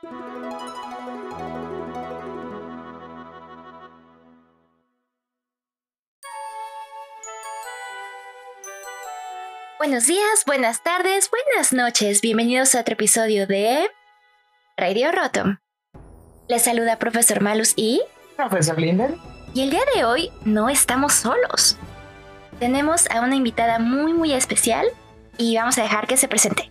Buenos días, buenas tardes, buenas noches. Bienvenidos a otro episodio de Radio Rotom. Les saluda Profesor Malus y Profesor Linden. Y el día de hoy no estamos solos. Tenemos a una invitada muy muy especial y vamos a dejar que se presente.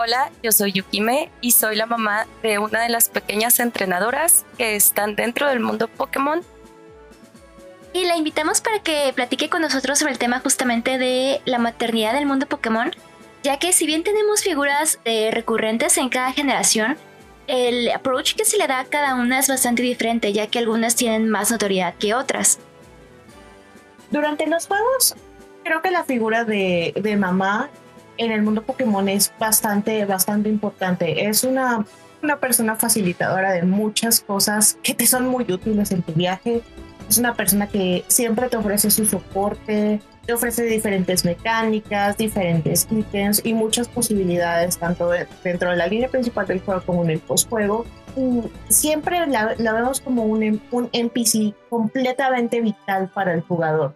Hola, yo soy Yukime y soy la mamá de una de las pequeñas entrenadoras que están dentro del mundo Pokémon. Y la invitamos para que platique con nosotros sobre el tema justamente de la maternidad del mundo Pokémon, ya que si bien tenemos figuras eh, recurrentes en cada generación, el approach que se le da a cada una es bastante diferente, ya que algunas tienen más notoriedad que otras. Durante los juegos, creo que la figura de, de mamá en el mundo Pokémon es bastante, bastante importante. Es una, una persona facilitadora de muchas cosas que te son muy útiles en tu viaje. Es una persona que siempre te ofrece su soporte, te ofrece diferentes mecánicas, diferentes ítems y muchas posibilidades, tanto dentro de la línea principal del juego como en el postjuego. Siempre la, la, vemos como un, un NPC completamente vital para el jugador.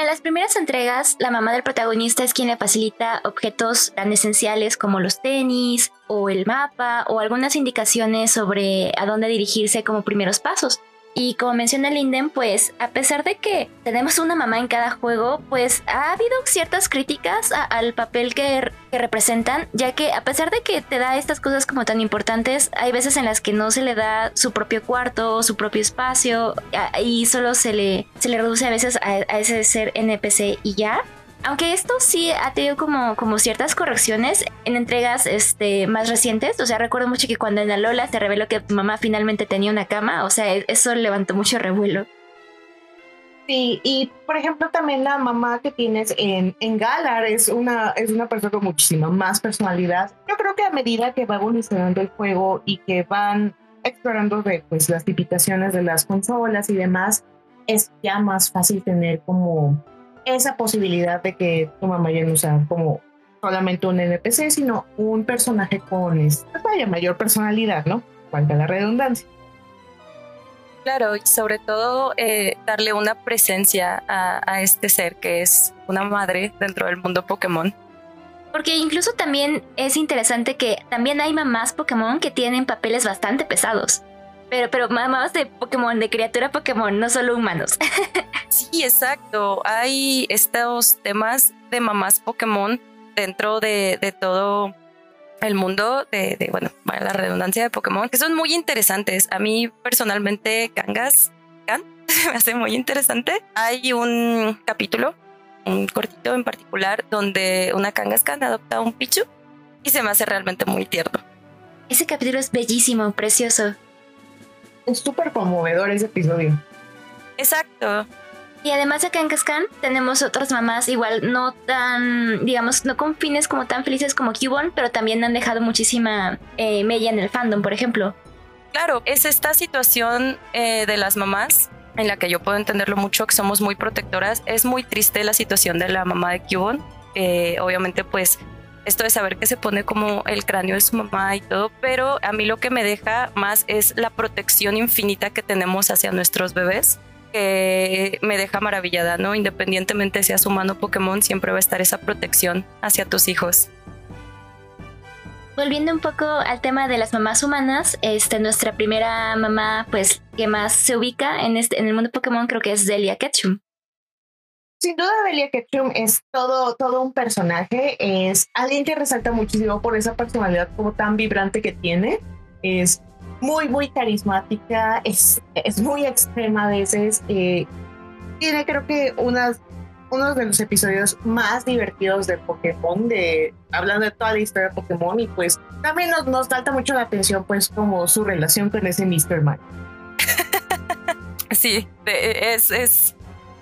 En las primeras entregas, la mamá del protagonista es quien le facilita objetos tan esenciales como los tenis o el mapa o algunas indicaciones sobre a dónde dirigirse como primeros pasos. Y como menciona Linden, pues a pesar de que tenemos una mamá en cada juego, pues ha habido ciertas críticas al papel que, que, representan, ya que a pesar de que te da estas cosas como tan importantes, hay veces en las que no se le da su propio cuarto, su propio espacio, y solo se le, se le reduce a veces a, a ese ser NPC y ya. Aunque esto sí ha tenido como, como ciertas correcciones en entregas este, más recientes. O sea, recuerdo mucho que cuando en Alola te reveló que tu mamá finalmente tenía una cama. O sea, eso levantó mucho revuelo. Sí, y por ejemplo también la mamá que tienes en, en Galar es una, es una persona con muchísima más personalidad. Yo creo que a medida que va evolucionando el juego y que van explorando de, pues, las tipificaciones de las consolas y demás, es ya más fácil tener como esa posibilidad de que tu mamá ya no sea como solamente un NPC, sino un personaje con esta vaya, mayor personalidad, ¿no? Falta la redundancia. Claro, y sobre todo eh, darle una presencia a, a, este ser que es una madre dentro del mundo Pokémon. Porque incluso también es interesante que también hay mamás Pokémon que tienen papeles bastante pesados. Pero, pero mamás de Pokémon, de criatura Pokémon, no solo humanos. sí, exacto. Hay estos temas de mamás Pokémon dentro de, de todo el mundo de, de, bueno, la redundancia de Pokémon, que son muy interesantes. A mí personalmente, Kangas, Kan, me hace muy interesante. Hay un capítulo, un cortito en particular, donde una Kangaskhan adopta un Pichu y se me hace realmente muy tierno. Ese capítulo es bellísimo, precioso es súper conmovedor ese episodio. Exacto. Y además acá en Cascan tenemos otras mamás igual no tan, digamos, no con fines como tan felices como Cubon, pero también han dejado muchísima eh, mella en el fandom, por ejemplo. Claro, es esta situación eh, de las mamás en la que yo puedo entenderlo mucho, que somos muy protectoras. Es muy triste la situación de la mamá de Cubon. Eh, obviamente, pues esto de saber que se pone como el cráneo de su mamá y todo, pero a mí lo que me deja más es la protección infinita que tenemos hacia nuestros bebés, que me deja maravillada, ¿no? Independientemente seas humano Pokémon, siempre va a estar esa protección hacia tus hijos. Volviendo un poco al tema de las mamás humanas, este, nuestra primera mamá, pues, que más se ubica en, este, en el mundo Pokémon, creo que es Delia Ketchum. Sin duda, Delia Ketchum es todo, todo un personaje. Es alguien que resalta muchísimo por esa personalidad como tan vibrante que tiene. Es muy, muy carismática, es, es muy extrema a veces. Eh, tiene, creo que, unas, uno de los episodios más divertidos de Pokémon, de, hablando de toda la historia de Pokémon. Y pues también nos, nos salta mucho la atención, pues, como su relación con ese Mr. Mime. sí, es. es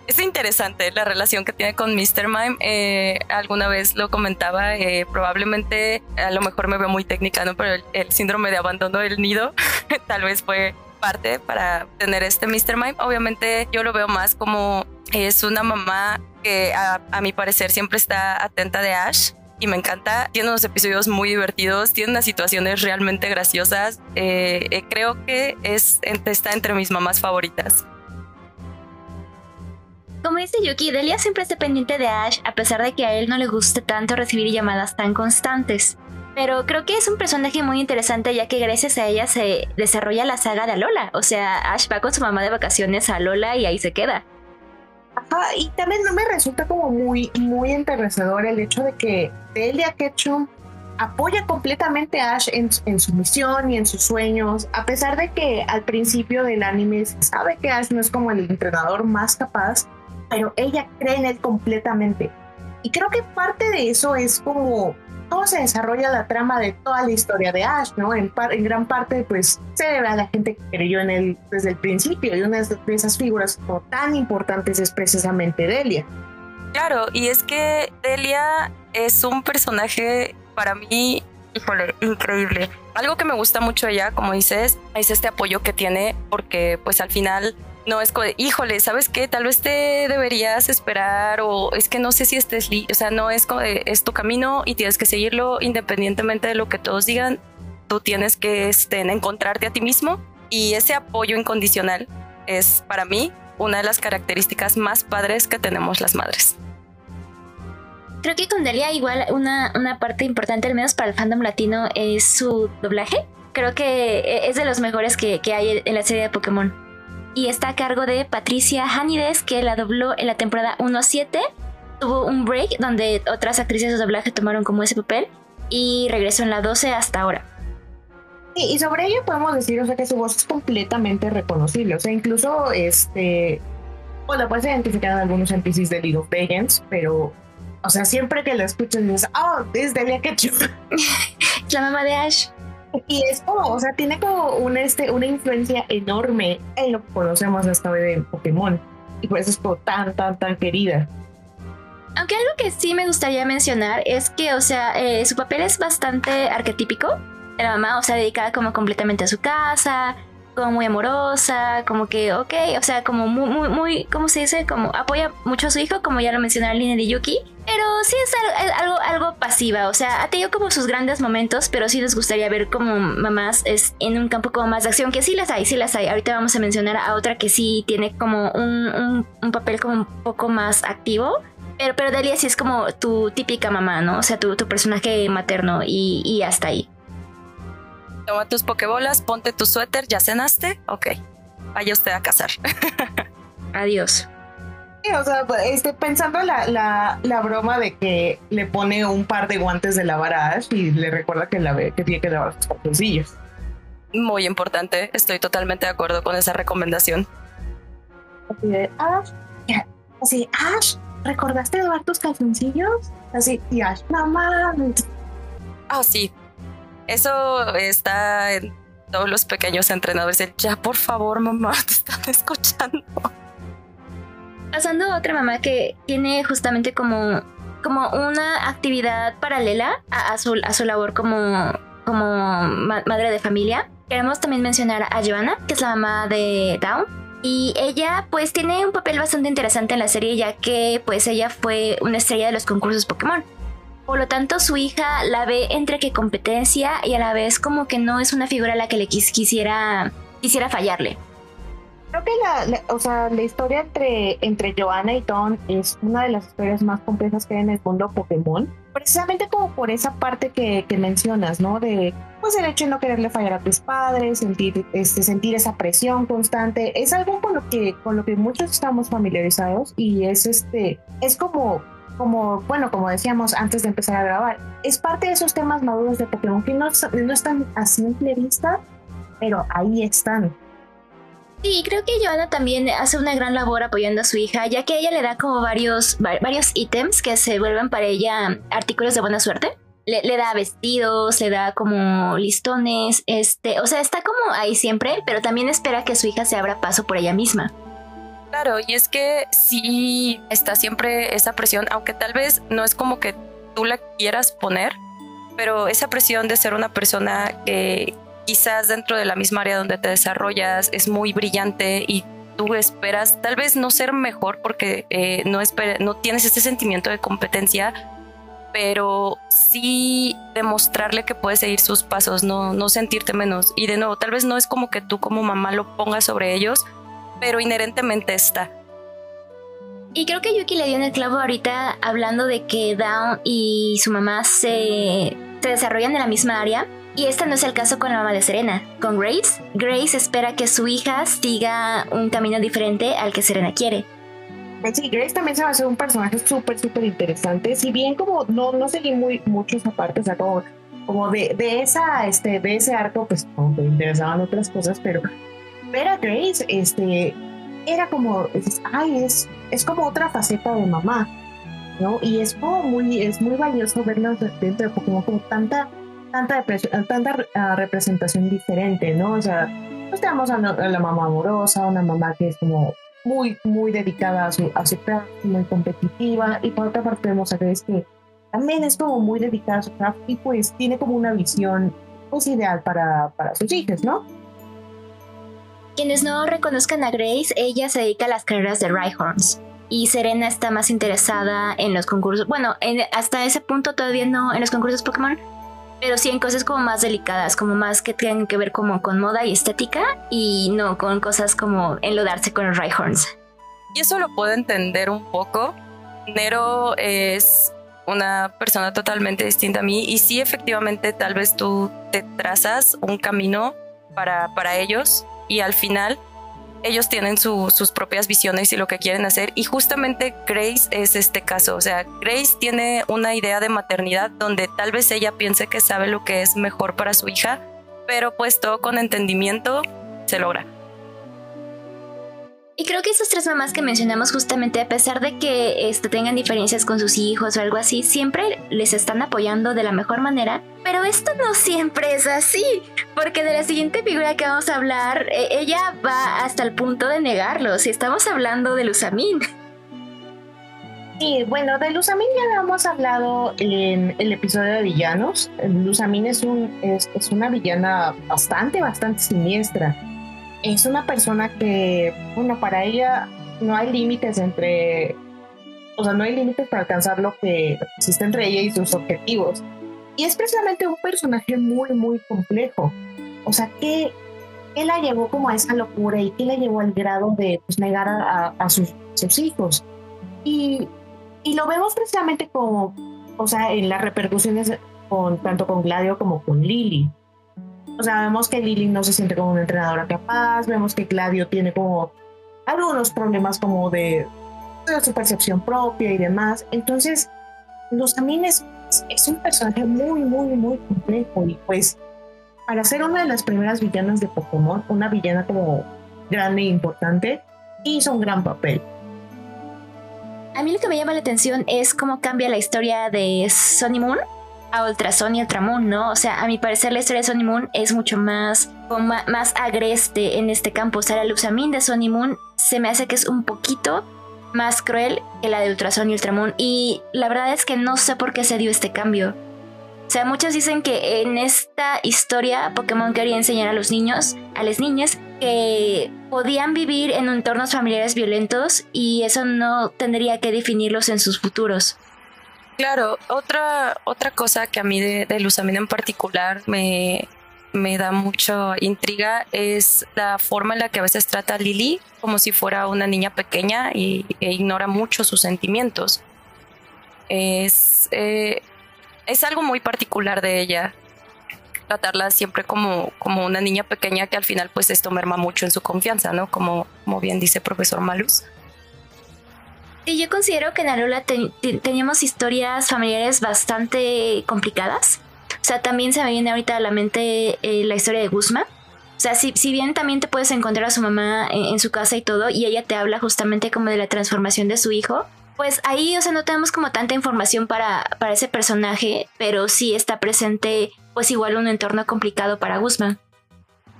es interesante la relación que tiene con Mr. Mime. Eh, alguna vez lo comentaba, eh, probablemente a lo mejor me veo muy técnica, ¿no? Pero el, el síndrome de abandono del nido tal vez fue parte para tener este Mr. Mime. Obviamente yo lo veo más como es una mamá que a, a mi parecer siempre está atenta de Ash y me encanta. Tiene unos episodios muy divertidos, tiene unas situaciones realmente graciosas. Eh, eh, creo que es, está entre mis mamás favoritas. Como dice Yuki, Delia siempre está pendiente de Ash a pesar de que a él no le guste tanto recibir llamadas tan constantes. Pero creo que es un personaje muy interesante ya que gracias a ella se desarrolla la saga de Alola. O sea, Ash va con su mamá de vacaciones a Alola y ahí se queda. Ajá, y también no me resulta como muy, muy enternecedor el hecho de que Delia Ketchum apoya completamente a Ash en, en, su misión y en sus sueños, a pesar de que al principio del anime sabe que Ash no es como el entrenador más capaz, pero ella cree en él completamente. Y creo que parte de eso es como cómo se desarrolla la trama de toda la historia de Ash, ¿no? En, en gran parte, pues, se debe a la gente que creyó en él desde el principio y una de esas figuras tan importantes es precisamente Delia. Claro, y es que Delia es un personaje para mí, híjole, increíble. Algo que me gusta mucho ella, como dices, es este apoyo que tiene, porque pues al final no es híjole, ¿sabes qué? Tal vez te deberías esperar o es que no sé si estés, o sea, no es como es tu camino y tienes que seguirlo independientemente de lo que todos digan. Tú tienes que este, encontrarte a ti mismo y ese apoyo incondicional es para mí una de las características más padres que tenemos las madres. Creo que con Delia igual una, una parte importante, al menos para el fandom latino, es su doblaje. Creo que es de los mejores que, que hay en la serie de Pokémon y está a cargo de Patricia Hanides, que la dobló en la temporada 1-7. Tuvo un break donde otras actrices de doblaje tomaron como ese papel y regresó en la 12 hasta ahora. y sobre ella podemos decir, o sea, que su voz es completamente reconocible. O sea, incluso este. Bueno, la puedes identificar en algunos NPCs de League of Legends, pero. O sea, siempre que la escuchas dices, oh, es Delia Ketchum. la mamá de Ash. Y es como, o sea, tiene como una, este, una influencia enorme en lo que conocemos hasta hoy de Pokémon. Y por eso es como tan, tan, tan querida. Aunque algo que sí me gustaría mencionar es que, o sea, eh, su papel es bastante arquetípico. La mamá, o sea, dedicada como completamente a su casa, como muy amorosa, como que, ok, o sea, como muy, muy, muy, ¿cómo se dice? Como apoya mucho a su hijo, como ya lo mencionó Lina de Yuki. Pero sí es algo, algo, pasiva, o sea, ha tenido como sus grandes momentos, pero sí les gustaría ver como mamás es en un campo como más de acción, que sí las hay, sí las hay. Ahorita vamos a mencionar a otra que sí tiene como un, un, papel como un poco más activo. Pero, pero Delia sí es como tu típica mamá, ¿no? O sea, tu, tu personaje materno y, y hasta ahí. Toma tus pokebolas, ponte tu suéter, ¿ya cenaste? Ok, vaya usted a cazar. Adiós o sea, pues, este, pensando la, la, broma de que le pone un par de guantes de lavar a Ash y le recuerda que, la, que tiene que lavar sus calzoncillos. Muy importante, estoy totalmente de acuerdo con esa recomendación. Así de, Ash, así, Ash, ¿recordaste lavar tus calzoncillos? Así, y Ash, mamá. Ah, sí, eso está en todos los pequeños entrenadores. ya, por favor, mamá, te están escuchando. Pasando a otra mamá que tiene justamente como, como una actividad paralela a, su, a su labor como, como madre de familia. Queremos también mencionar a Joanna, que es la mamá de Down. Y ella pues tiene un papel bastante interesante en la serie ya que pues ella fue una estrella de los concursos Pokémon. Por lo tanto, su hija la ve entre que competencia y a la vez como que no es una figura a la que le quisiera, quisiera fallarle. Creo que la, o sea, la historia entre, entre Joanna y Tom es una de las historias más complejas que hay en el mundo Pokémon. Precisamente como por esa parte que, que mencionas, ¿no? De pues el hecho de no quererle fallar a tus padres, sentir, este, sentir esa presión constante. Es algo con lo que, con lo que muchos estamos familiarizados y es este, es como como, bueno, como decíamos antes de empezar a grabar, es parte de esos temas maduros de Pokémon que no, no están a simple vista, pero ahí están. Sí, creo que Joana también hace una gran labor apoyando a su hija, ya que ella le da como varios, varios ítems que se vuelven para ella artículos de buena suerte. Le, le, da vestidos, le da como listones, este, o sea, está como ahí siempre, pero también espera que su hija se abra paso por ella misma. Claro, y es que sí está siempre esa presión, aunque tal vez no es como que tú la quieras poner, pero esa presión de ser una persona que, quizás dentro de la misma área donde te desarrollas es muy brillante y tú esperas tal vez no ser mejor porque eh, no, no tienes ese sentimiento de competencia, pero sí demostrarle que puedes seguir sus pasos, no, no sentirte menos. Y de nuevo, tal vez no es como que tú como mamá lo pongas sobre ellos, pero inherentemente está. Y creo que Yuki le dio en el clavo ahorita hablando de que Down y su mamá se, se desarrollan en la misma área. Y este no es el caso con la mamá de Serena. Con Grace, Grace espera que su hija siga un camino diferente al que Serena quiere. Pues sí, Grace también se va a hacer un personaje súper, súper interesante. Si bien como no, no seguí muy, mucho esa parte, o sea, como, como de, de, esa, este, de ese arco, pues como me interesaban otras cosas, pero ver a Grace, este, era como, ay, es, es como otra faceta de mamá, ¿no? Y es como muy, es muy valioso verla dentro de Pokémon como tanta, tanta, tanta uh, representación diferente, ¿no? O sea, pues tenemos a, la mamá amorosa, una mamá que es como muy, muy dedicada a su, a su craft, muy competitiva, y por otra parte vemos a Grace que también es como muy dedicada a su craft y pues tiene como una visión pues ideal para, para sus hijos, ¿no? Quienes no reconozcan a Grace, ella se dedica a las carreras de Rhyhorns. Y Serena está más interesada en los concursos. Bueno, hasta ese punto todavía no en los concursos Pokémon. Pero sí en cosas como más delicadas, como más que tienen que ver como con moda y estética. Y no con cosas como enlodarse con los Rhyhorns. Y eso lo puedo entender un poco. Nero es una persona totalmente distinta a mí. Y sí, efectivamente, tal vez tú te trazas un camino para, para ellos y al final ellos tienen sus propias visiones y lo que quieren hacer y justamente Grace es este caso, o sea, Grace tiene una idea de maternidad donde tal vez ella piense que sabe lo que es mejor para su hija, pero pues todo con entendimiento se logra. Y creo que esas tres mamás que mencionamos justamente, a pesar de que este, tengan diferencias con sus hijos o algo así, siempre les están apoyando de la mejor manera. Pero esto no siempre es así, porque de la siguiente figura que vamos a hablar, e, ella va hasta el punto de negarlo, si estamos hablando de Lusamin. Sí, bueno, de Lusamin ya habíamos hablado en el episodio de villanos. Lusamin es, un, es una villana bastante, bastante siniestra es una persona que, bueno, para ella no hay límites entre, o sea, no hay límites para alcanzar lo que existe entre ella y sus objetivos. Y es precisamente un personaje muy, muy complejo. O sea, ¿qué, qué la llevó como a esa locura y qué la llevó al grado de pues, negar a, sus, sus, hijos? Y, y, lo vemos precisamente como, o sea, en las repercusiones con, tanto con Gladio como con Lily. O sea, vemos que Lily no se siente como una entrenadora capaz, vemos que Gladio tiene como algunos problemas como de, su percepción propia y demás. Entonces, los es, es un personaje muy, muy, muy complejo y pues para ser una de las primeras villanas de Pokémon, una villana como grande e importante, hizo un gran papel. A mí lo que me llama la atención es cómo cambia la historia de Sonny Moon a Ultrason y Ultramoon, ¿no? O sea, a mi parecer la historia de Sony Moon es mucho más, más agreste en este campo. O sea, la Luxamin de Sony Moon se me hace que es un poquito más cruel que la de Ultrason y Ultramoon. Y la verdad es que no sé por qué se dio este cambio. O sea, muchos dicen que en esta historia Pokémon quería enseñar a los niños, a las niñas, que podían vivir en entornos familiares violentos y eso no tendría que definirlos en sus futuros. Claro, otra, otra cosa que a mí de, de en particular me, me da mucha intriga es la forma en la que a veces trata a Lily como si fuera una niña pequeña y, e ignora mucho sus sentimientos. Es, eh, es algo muy particular de ella, tratarla siempre como, como una niña pequeña que al final pues esto merma mucho en su confianza, ¿no? Como, como bien dice profesor Malus. Y yo considero que en Alola teníamos historias familiares bastante complicadas. O sea, también se me viene ahorita a la mente eh, la historia de Guzma. O sea, si, si, bien también te puedes encontrar a su mamá en, su casa y todo, y ella te habla justamente como de la transformación de su hijo, pues ahí, o sea, no tenemos como tanta información para, para ese personaje, pero sí está presente, pues igual un entorno complicado para Guzma.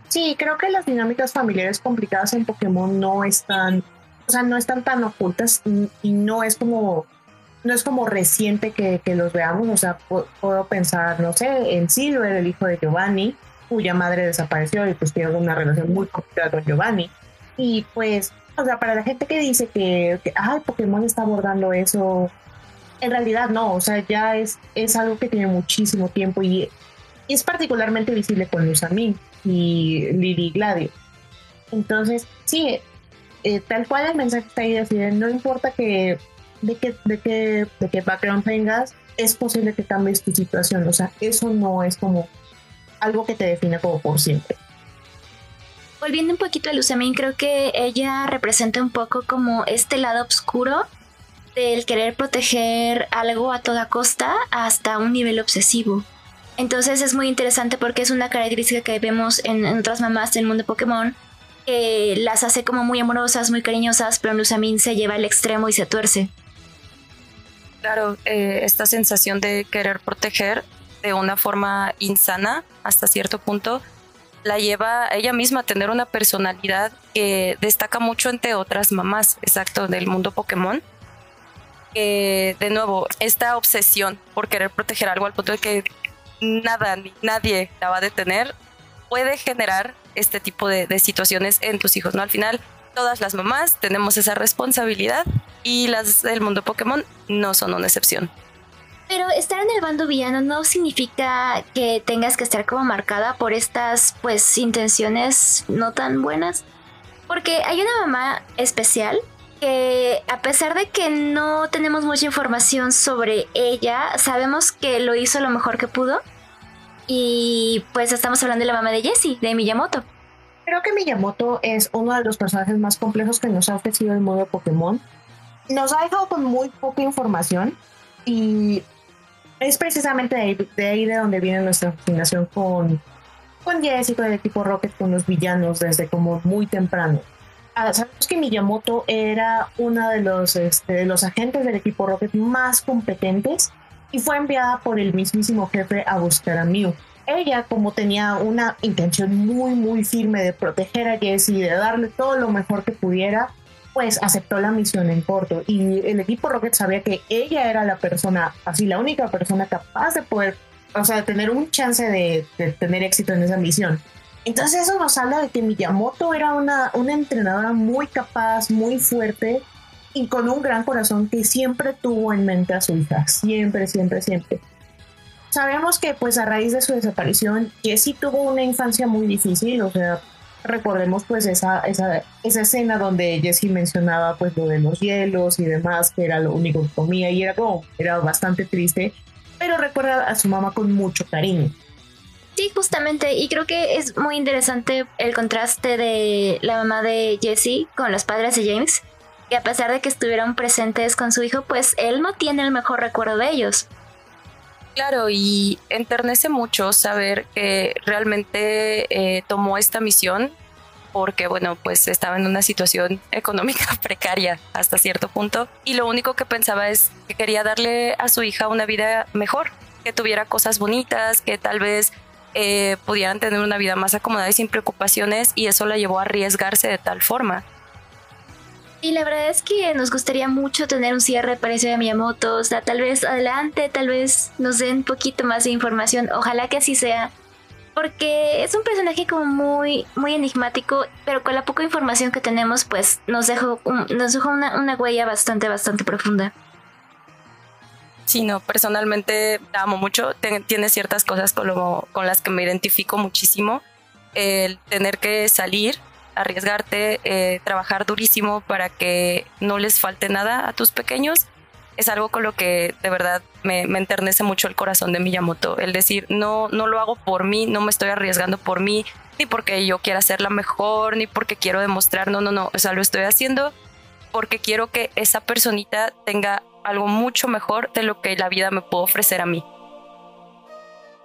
Sí, creo que las dinámicas familiares complicadas en Pokémon no están sea, no están tan ocultas y, no es como no es como reciente que, que los veamos, o sea, puedo pensar, no sé, en Silver, el hijo de Giovanni, cuya madre desapareció y pues tiene una relación muy complicada con Giovanni. Y pues, o sea, para la gente que dice que, que ay, Pokémon está abordando eso, En realidad no, o sea, ya es, es algo que tiene muchísimo tiempo y, es particularmente visible con Lusamin y Lily Gladio. Entonces, sí, eh, tal cual el mensaje está ahí, decir, no importa que de qué, de qué, de qué background tengas, es posible que cambies tu situación. O sea, eso no es como algo que te define como por siempre. Volviendo un poquito a Lusamin, creo que ella representa un poco como este lado oscuro del querer proteger algo a toda costa hasta un nivel obsesivo. Entonces es muy interesante porque es una característica que vemos en, otras mamás del mundo Pokémon, que las hace como muy amorosas, muy cariñosas, pero Lusamin se lleva al extremo y se tuerce. Claro, eh, esta sensación de querer proteger de una forma insana hasta cierto punto la lleva ella misma a tener una personalidad que destaca mucho entre otras mamás, exacto, del mundo Pokémon. de nuevo, esta obsesión por querer proteger algo al punto de que nada ni nadie la va a detener puede generar este tipo de, situaciones en tus hijos, ¿no? Al final, todas las mamás tenemos esa responsabilidad y las del mundo Pokémon no son una excepción. Pero estar en el bando villano no significa que tengas que estar como marcada por estas pues intenciones no tan buenas. Porque hay una mamá especial que a pesar de que no tenemos mucha información sobre ella, sabemos que lo hizo lo mejor que pudo. Y pues estamos hablando de la mamá de Jessie, de Miyamoto. Creo que Miyamoto es uno de los personajes más complejos que nos ha ofrecido el modo Pokémon. Nos ha dejado con muy poca información y es precisamente de ahí, de donde viene nuestra fascinación con, con Jess y con el equipo Rocket, con los villanos desde como muy temprano. Ah, sabemos que Miyamoto era uno de los, este, de los agentes del equipo Rocket más competentes y fue enviada por el mismísimo jefe a buscar a Mew. Ella, como tenía una intención muy, muy firme de proteger a Jess y de darle todo lo mejor que pudiera, pues aceptó la misión en corto y el equipo Rocket sabía que ella era la persona, así la única persona capaz de poder, o sea, tener un chance de, tener éxito en esa misión. Entonces eso nos habla de que Miyamoto era una, una entrenadora muy capaz, muy fuerte y con un gran corazón que siempre tuvo en mente a su hija, siempre, siempre, siempre. Sabemos que pues a raíz de su desaparición, Jessie tuvo una infancia muy difícil, o sea, recordemos pues esa, esa, esa escena donde Jessie mencionaba pues lo de los hielos y demás, que era lo único que comía y era como, era bastante triste, pero recuerda a su mamá con mucho cariño. Sí, justamente, y creo que es muy interesante el contraste de la mamá de Jessie con los padres de James, que a pesar de que estuvieron presentes con su hijo, pues él no tiene el mejor recuerdo de ellos. Claro, y enternece mucho saber que realmente eh, tomó esta misión porque, bueno, pues estaba en una situación económica precaria hasta cierto punto y lo único que pensaba es que quería darle a su hija una vida mejor, que tuviera cosas bonitas, que tal vez eh, pudieran tener una vida más acomodada y sin preocupaciones y eso la llevó a arriesgarse de tal forma. Y la verdad es que nos gustaría mucho tener un cierre parecido a Miyamoto. O sea, tal vez adelante, tal vez nos den un poquito más de información. Ojalá que así sea. Porque es un personaje como muy, muy enigmático, pero con la poca información que tenemos, pues nos dejó, nos dejó una, huella bastante, bastante profunda. Sí, no, personalmente la amo mucho. tiene ciertas cosas con, con las que me identifico muchísimo. El tener que salir arriesgarte, eh, trabajar durísimo para que no les falte nada a tus pequeños, es algo con lo que de verdad me, enternece mucho el corazón de Miyamoto. El decir, no, no lo hago por mí, no me estoy arriesgando por mí, ni porque yo quiera ser la mejor, ni porque quiero demostrar, no, no, no, o sea, lo estoy haciendo porque quiero que esa personita tenga algo mucho mejor de lo que la vida me puede ofrecer a mí.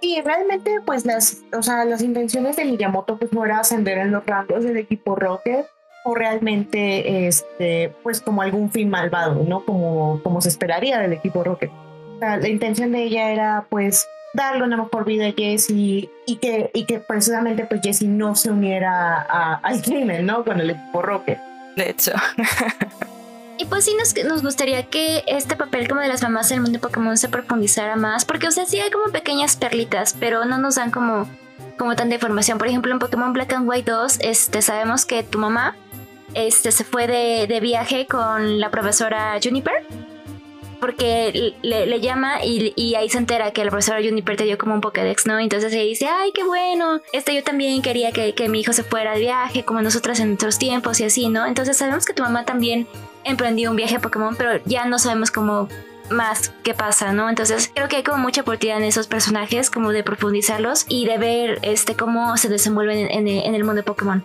Y realmente, pues las, o sea, las intenciones de Miyamoto pues no era ascender en los rangos del equipo Rocket o realmente, este, pues como algún fin malvado, ¿no? Como, como se esperaría del equipo Rocket. O sea, la intención de ella era, pues, darle una mejor vida a Jessie y que, y que precisamente, pues, Jessie no se uniera al crimen, ¿no? Con el equipo Rocket. De hecho. Y pues sí nos, nos gustaría que este papel como de las mamás en el mundo de Pokémon se profundizara más, porque o sea, sí hay como pequeñas perlitas, pero no nos dan como, como tanta información. Por ejemplo, en Pokémon Black and White 2, este, sabemos que tu mamá este, se fue de, de viaje con la profesora Juniper porque le, llama y, ahí se entera que el profesor Juniper te dio como un Pokédex, ¿no? Entonces ella dice, ay, qué bueno, este yo también quería que, que mi hijo se fuera de viaje, como nosotras en nuestros tiempos y así, ¿no? Entonces sabemos que tu mamá también emprendió un viaje a Pokémon, pero ya no sabemos cómo más qué pasa, ¿no? Entonces creo que hay como mucha oportunidad en esos personajes, como de profundizarlos y de ver este cómo se desenvuelven en, el mundo de Pokémon.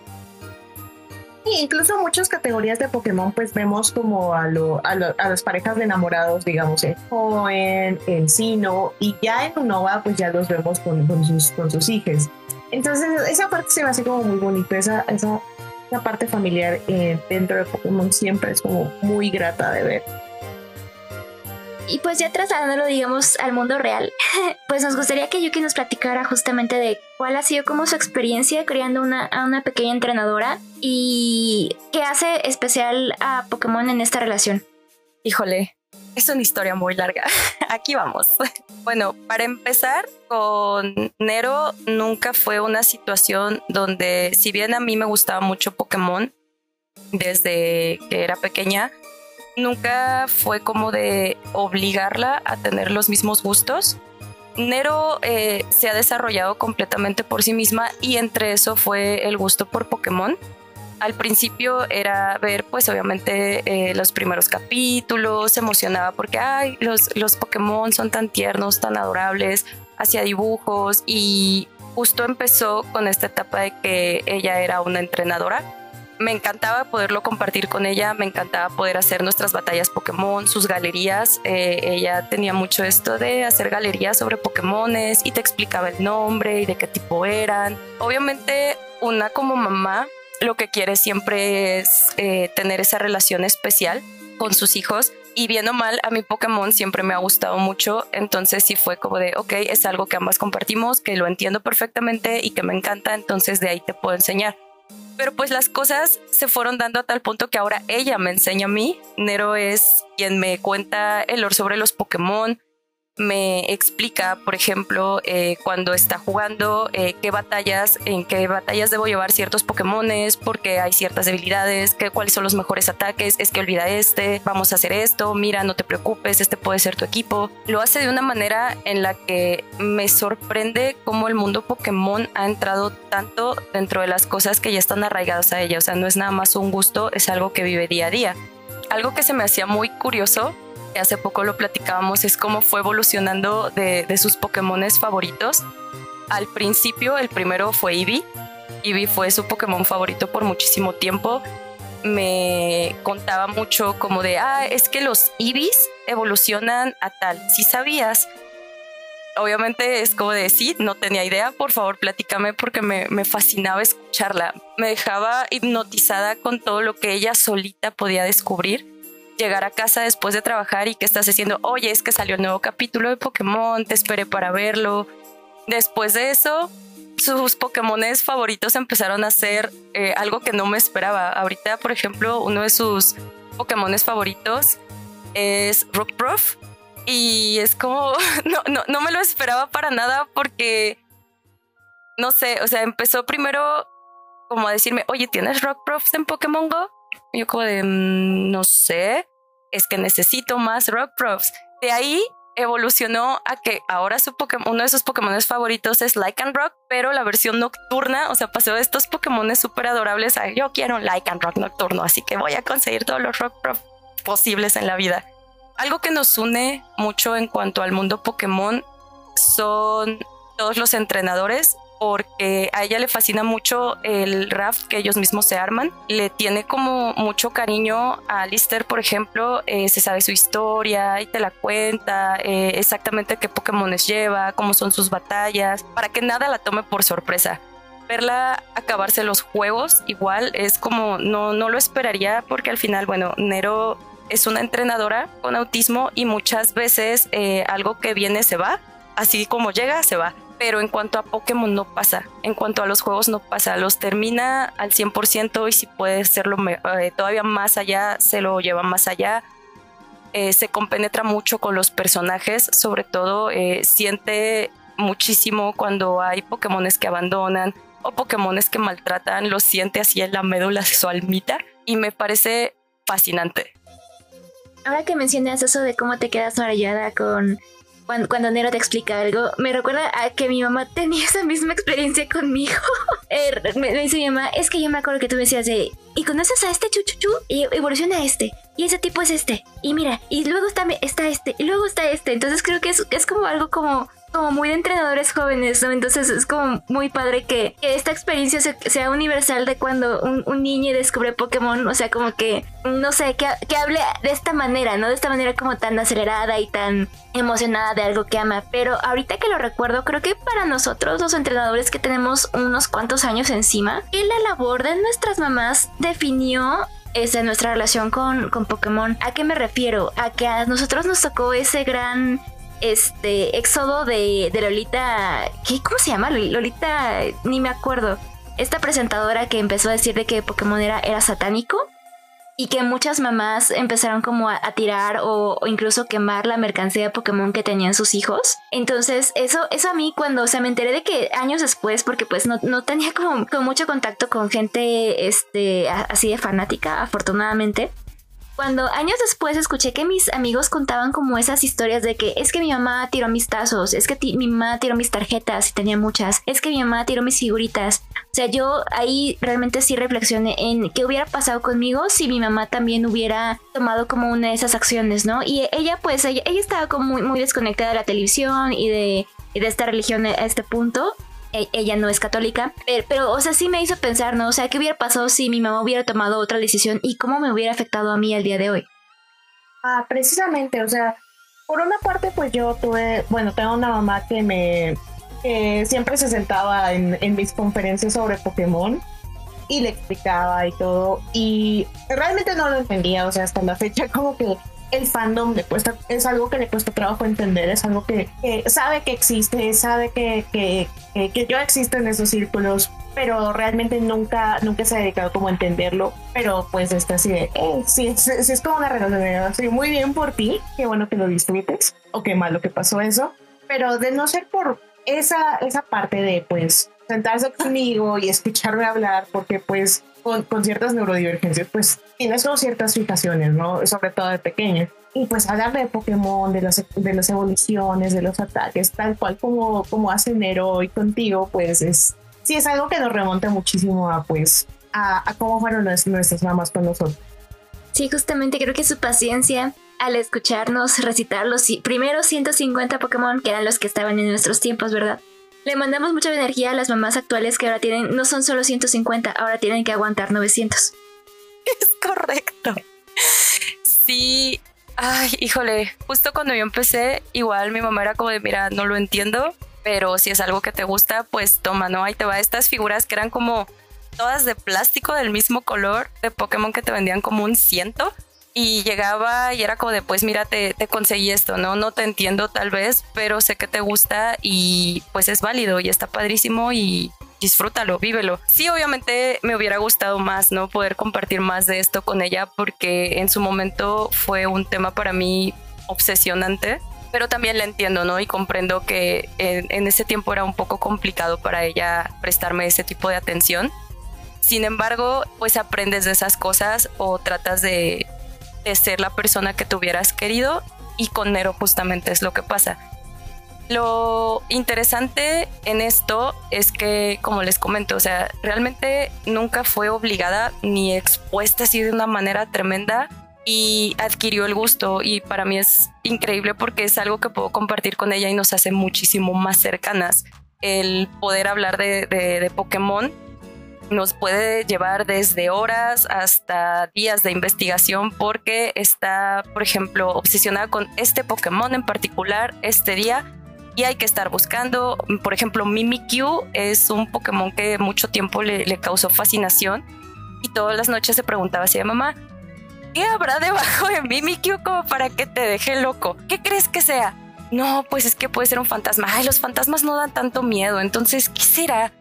Incluso muchas categorías de Pokémon, pues vemos como a, lo, a, las parejas de enamorados, digamos, en Joen, en Sino, y ya en Unova, pues ya los vemos con, sus, con sus hijos. Entonces, esa parte se me hace como muy bonita, esa, esa, parte familiar eh, dentro de Pokémon siempre es como muy grata de ver. Y pues ya trasladándolo, digamos, al mundo real, pues nos gustaría que Yuki nos platicara justamente de cuál ha sido como su experiencia creando una, a una pequeña entrenadora y qué hace especial a Pokémon en esta relación. Híjole, es una historia muy larga. Aquí vamos. Bueno, para empezar, con Nero nunca fue una situación donde, si bien a mí me gustaba mucho Pokémon desde que era pequeña, nunca fue como de obligarla a tener los mismos gustos. Nero eh, se ha desarrollado completamente por sí misma y entre eso fue el gusto por Pokémon. Al principio era ver, pues obviamente, eh, los primeros capítulos, se emocionaba porque, ay, los, los Pokémon son tan tiernos, tan adorables, hacía dibujos y justo empezó con esta etapa de que ella era una entrenadora me encantaba poderlo compartir con ella, me encantaba poder hacer nuestras batallas Pokémon, sus galerías. Eh, ella tenía mucho esto de hacer galerías sobre Pokémones y te explicaba el nombre y de qué tipo eran. Obviamente, una como mamá lo que quiere siempre es eh, tener esa relación especial con sus hijos. Y bien mal, a mi Pokémon siempre me ha gustado mucho. Entonces sí fue como de, ok, es algo que ambas compartimos, que lo entiendo perfectamente y que me encanta. Entonces de ahí te puedo enseñar pero pues las cosas se fueron dando a tal punto que ahora ella me enseña a mí. Nero es quien me cuenta el lore sobre los Pokémon, me explica, por ejemplo, eh, cuando está jugando, eh, qué batallas, en qué batallas debo llevar ciertos Pokémones, porque hay ciertas debilidades, qué, cuáles son los mejores ataques, es que olvida este, vamos a hacer esto, mira, no te preocupes, este puede ser tu equipo. Lo hace de una manera en la que me sorprende cómo el mundo Pokémon ha entrado tanto dentro de las cosas que ya están arraigadas a ella, o sea, no es nada más un gusto, es algo que vive día a día. Algo que se me hacía muy curioso hace poco lo platicábamos, es cómo fue evolucionando de, sus Pokémones favoritos. Al principio, el primero fue Eevee. Eevee fue su Pokémon favorito por muchísimo tiempo. Me contaba mucho como de, ah, es que los Eevees evolucionan a tal. Si sabías, obviamente es como de, sí, no tenía idea, por favor platícame porque me, me, fascinaba escucharla. Me dejaba hipnotizada con todo lo que ella solita podía descubrir llegar a casa después de trabajar y que estás diciendo, oye, es que salió el nuevo capítulo de Pokémon, te esperé para verlo. Después de eso, sus Pokémones favoritos empezaron a ser eh, algo que no me esperaba. Ahorita, por ejemplo, uno de sus Pokémones favoritos es Rockruff y es como, no, no, no me lo esperaba para nada porque, no sé, o sea, empezó primero como a decirme, oye, ¿tienes Rockruff en Pokémon Go? yo como de, mm, no sé, es que necesito más Rock Profs. De ahí evolucionó a que ahora su uno de sus Pokémon favoritos es Lycan Rock, pero la versión nocturna, o sea, pasó de estos Pokémon súper adorables a yo quiero Lycan Rock nocturno, así que voy a conseguir todos los Rock Profs posibles en la vida. Algo que nos une mucho en cuanto al mundo Pokémon son todos los entrenadores porque a ella le fascina mucho el raft que ellos mismos se arman. Le tiene como mucho cariño a Alistair, por ejemplo, eh, se sabe su historia y te la cuenta, eh, exactamente qué Pokémones lleva, cómo son sus batallas, para que nada la tome por sorpresa. Verla acabarse los juegos igual es como no, no lo esperaría porque al final, bueno, Nero es una entrenadora con autismo y muchas veces eh, algo que viene se va, así como llega, se va pero en cuanto a Pokémon no pasa, en cuanto a los juegos no pasa, los termina al 100% y si puede serlo eh, todavía más allá, se lo lleva más allá. Eh, se compenetra mucho con los personajes, sobre todo eh, siente muchísimo cuando hay Pokémones que abandonan o Pokémones que maltratan, lo siente así en la médula su almita y me parece fascinante. ahora que mencionas eso de cómo te quedas maravillada con cuando, Nero te explica algo, me recuerda a que mi mamá tenía esa misma experiencia conmigo. Er, me, dice mi mamá, es que yo me acuerdo que tú me decías de, ¿y conoces a este chuchuchu? Y evoluciona a este. Y ese tipo es este. Y mira, y luego está, está este. Y luego está este. Entonces creo que es, es como algo como como muy de entrenadores jóvenes, ¿no? Entonces es como muy padre que, esta experiencia sea universal de cuando un, niño descubre Pokémon, o sea, como que, no sé, que, que hable de esta manera, ¿no? De esta manera como tan acelerada y tan emocionada de algo que ama. Pero ahorita que lo recuerdo, creo que para nosotros, los entrenadores que tenemos unos cuantos años encima, que la labor de nuestras mamás definió esa nuestra relación con, con Pokémon. ¿A qué me refiero? A que a nosotros nos tocó ese gran este éxodo de, de Lolita. ¿qué, ¿Cómo se llama? Lolita, ni me acuerdo. Esta presentadora que empezó a decir de que Pokémon era, satánico y que muchas mamás empezaron como a, tirar o, incluso quemar la mercancía de Pokémon que tenían sus hijos. Entonces, eso, eso a mí cuando, se me enteré de que años después, porque pues no, no tenía como, como, mucho contacto con gente este, así de fanática, afortunadamente, cuando años después escuché que mis amigos contaban como esas historias de que es que mi mamá tiró mis tazos, es que mi mamá tiró mis tarjetas y tenía muchas, es que mi mamá tiró mis figuritas. O sea, yo ahí realmente sí reflexioné en qué hubiera pasado conmigo si mi mamá también hubiera tomado como una de esas acciones, ¿no? Y ella pues, ella, estaba como muy, muy desconectada de la televisión y de, y de esta religión a este punto. E, ella no es católica, pero, o sea, sí me hizo pensar, ¿no? O sea, ¿qué hubiera pasado si mi mamá hubiera tomado otra decisión y cómo me hubiera afectado a mí al día de hoy? Ah, precisamente, o sea, por una parte, pues yo tuve, bueno, tengo una mamá que me, siempre se sentaba en, en mis conferencias sobre Pokémon y le explicaba y todo, y realmente no lo entendía, o sea, hasta la fecha como que el fandom le cuesta, es algo que le cuesta trabajo entender, es algo que, sabe que existe, sabe que, que, que, yo existo en esos círculos, pero realmente nunca, nunca se ha dedicado como a entenderlo. Pero pues está así de, eh, sí, es, como una relación, sí, muy bien por ti, qué bueno que lo disfrutes, o qué malo que pasó eso, pero de no ser por esa, esa parte de pues sentarse conmigo y escucharme hablar, porque pues con, con, ciertas neurodivergencias, pues tienes como ciertas fijaciones, ¿no? Sobre todo de pequeño. Y pues hablar de Pokémon, de, las de las evoluciones, de los ataques, tal cual como, como hace Nero hoy contigo, pues es, sí es algo que nos remonta muchísimo a, pues, a, a cómo fueron nuestras mamás con nosotros. Sí, justamente creo que su paciencia al escucharnos recitar los primeros 150 Pokémon, que eran los que estaban en nuestros tiempos, ¿verdad? Le mandamos mucha energía a las mamás actuales que ahora tienen, no son solo 150, ahora tienen que aguantar 900. Es correcto. Sí, ay, híjole, justo cuando yo empecé, igual mi mamá era como de, mira, no lo entiendo, pero si es algo que te gusta, pues toma, ¿no? Ahí te va estas figuras que eran como todas de plástico del mismo color de Pokémon que te vendían como un ciento y llegaba y era como de, pues mira, te, conseguí esto, ¿no? No te entiendo tal vez, pero sé que te gusta y pues es válido y está padrísimo y disfrútalo, vívelo. Sí, obviamente me hubiera gustado más, ¿no? Poder compartir más de esto con ella porque en su momento fue un tema para mí obsesionante, pero también la entiendo, ¿no? Y comprendo que en, en ese tiempo era un poco complicado para ella prestarme ese tipo de atención. Sin embargo, pues aprendes de esas cosas o tratas de de ser la persona que tuvieras querido y con Nero justamente es lo que pasa. Lo interesante en esto es que, como les comento, o sea, realmente nunca fue obligada ni expuesta así de una manera tremenda y adquirió el gusto y para mí es increíble porque es algo que puedo compartir con ella y nos hace muchísimo más cercanas. El poder hablar de, de, de Pokémon nos puede llevar desde horas hasta días de investigación porque está, por ejemplo, obsesionada con este Pokémon en particular este día y hay que estar buscando. Por ejemplo, Mimikyu es un Pokémon que mucho tiempo le, causó fascinación y todas las noches se preguntaba así de mamá, ¿qué habrá debajo de Mimikyu como para que te deje loco? ¿Qué crees que sea? No, pues es que puede ser un fantasma. Ay, los fantasmas no dan tanto miedo. Entonces, ¿qué será?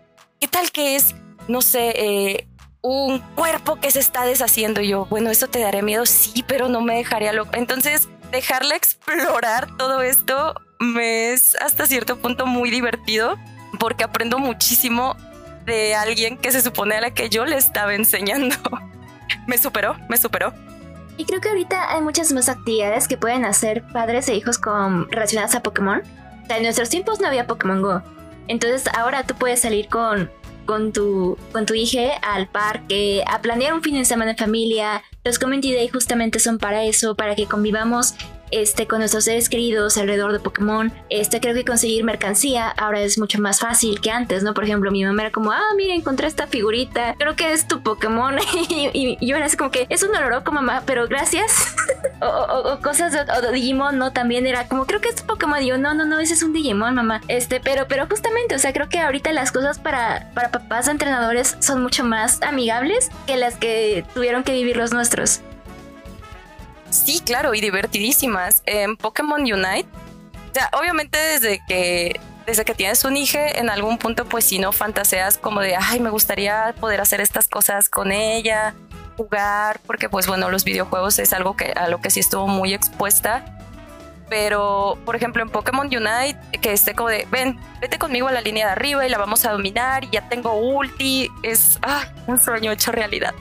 ¿Qué tal que es no sé, eh, un cuerpo que se está deshaciendo. Y yo, bueno, esto te daré miedo, sí, pero no me dejaría loco. Entonces, dejarle explorar todo esto me es hasta cierto punto muy divertido porque aprendo muchísimo de alguien que se supone a la que yo le estaba enseñando. me superó, me superó. Y creo que ahorita hay muchas más actividades que pueden hacer padres e hijos con relacionadas a Pokémon. O sea, en nuestros tiempos no había Pokémon Go. Entonces ahora tú puedes salir con, con tu, con tu hija al parque, a planear un fin de semana en familia. Los Community Day justamente son para eso, para que convivamos este, con nuestros seres queridos alrededor de Pokémon. Este, creo que conseguir mercancía ahora es mucho más fácil que antes, ¿no? Por ejemplo, mi mamá era como, ah, mira, encontré esta figurita, creo que es tu Pokémon. y, yo era así como que, es un oloroco, mamá, pero gracias. o, cosas de, o Digimon, ¿no? También era como, creo que es tu Pokémon. Y yo, no, no, no, ese es un Digimon, mamá. Este, pero, pero justamente, o sea, creo que ahorita las cosas para, para papás entrenadores son mucho más amigables que las que tuvieron que vivir los nuestros. Sí, claro, y divertidísimas. En Pokémon Unite, o sea, obviamente desde que desde que tienes un hijo, en algún punto, pues si no fantaseas como de, ay, me gustaría poder hacer estas cosas con ella, jugar, porque pues bueno, los videojuegos es algo que a lo que sí estuvo muy expuesta. Pero, por ejemplo, en Pokémon Unite, que esté como de, ven, vete conmigo a la línea de arriba y la vamos a dominar y ya tengo ulti, es ah, un sueño hecho realidad.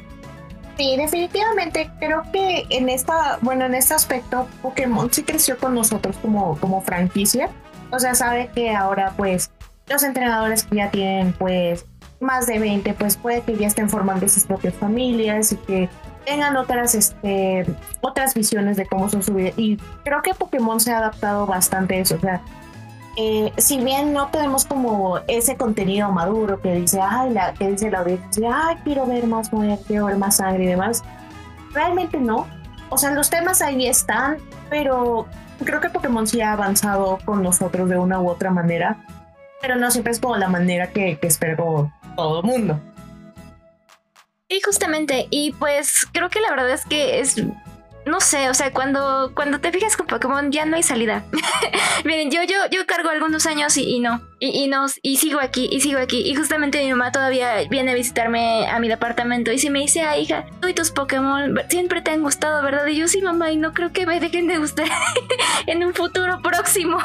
Sí, definitivamente creo que en esta, bueno, en este aspecto Pokémon sí creció con nosotros como, como franquicia. O sea, sabe que ahora pues los entrenadores que ya tienen pues más de 20, pues puede que ya estén formando sus propias familias y que tengan otras, este, otras visiones de cómo son su vida. Y creo que Pokémon se ha adaptado bastante a eso. O sea, eh, si bien no tenemos como ese contenido maduro que dice, ay, la, que dice la audiencia, ay, quiero ver más muerte, quiero ver más sangre y demás, realmente no. O sea, los temas ahí están, pero creo que Pokémon sí ha avanzado con nosotros de una u otra manera, pero no siempre es como la manera que, que espero todo el mundo. Y justamente, y pues creo que la verdad es que es no sé, o sea, cuando, cuando te fijas con Pokémon ya no hay salida. Miren, yo, yo, yo cargo algunos años y, no. Y, no, y sigo aquí, y sigo aquí. Y justamente mi mamá todavía viene a visitarme a mi departamento y si me dice, ah, hija, tú y tus Pokémon siempre te han gustado, ¿verdad? Y yo sí, mamá, y no creo que me dejen de gustar en un futuro próximo.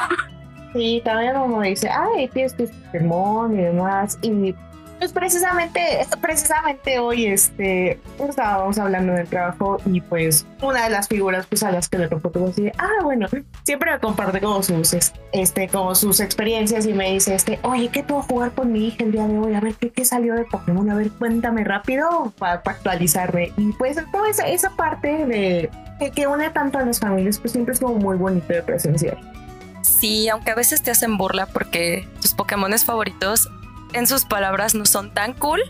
Sí, también como dice, ay, tienes tus Pokémon y demás. Y pues precisamente, precisamente hoy este, estábamos hablando del trabajo y pues una de las figuras pues a las que le tocó tuvo así, ah, bueno, siempre me comparte como sus, este, como sus experiencias y me dice, este, oye, ¿qué puedo jugar con mi hija el día de hoy? A ver, ¿qué, qué salió de Pokémon? A ver, cuéntame rápido para, actualizarme. Y pues toda esa, esa parte de que, que une tanto a las familias, pues siempre es como muy bonito de presenciar. Sí, aunque a veces te hacen burla porque tus Pokémones favoritos en sus palabras no son tan cool,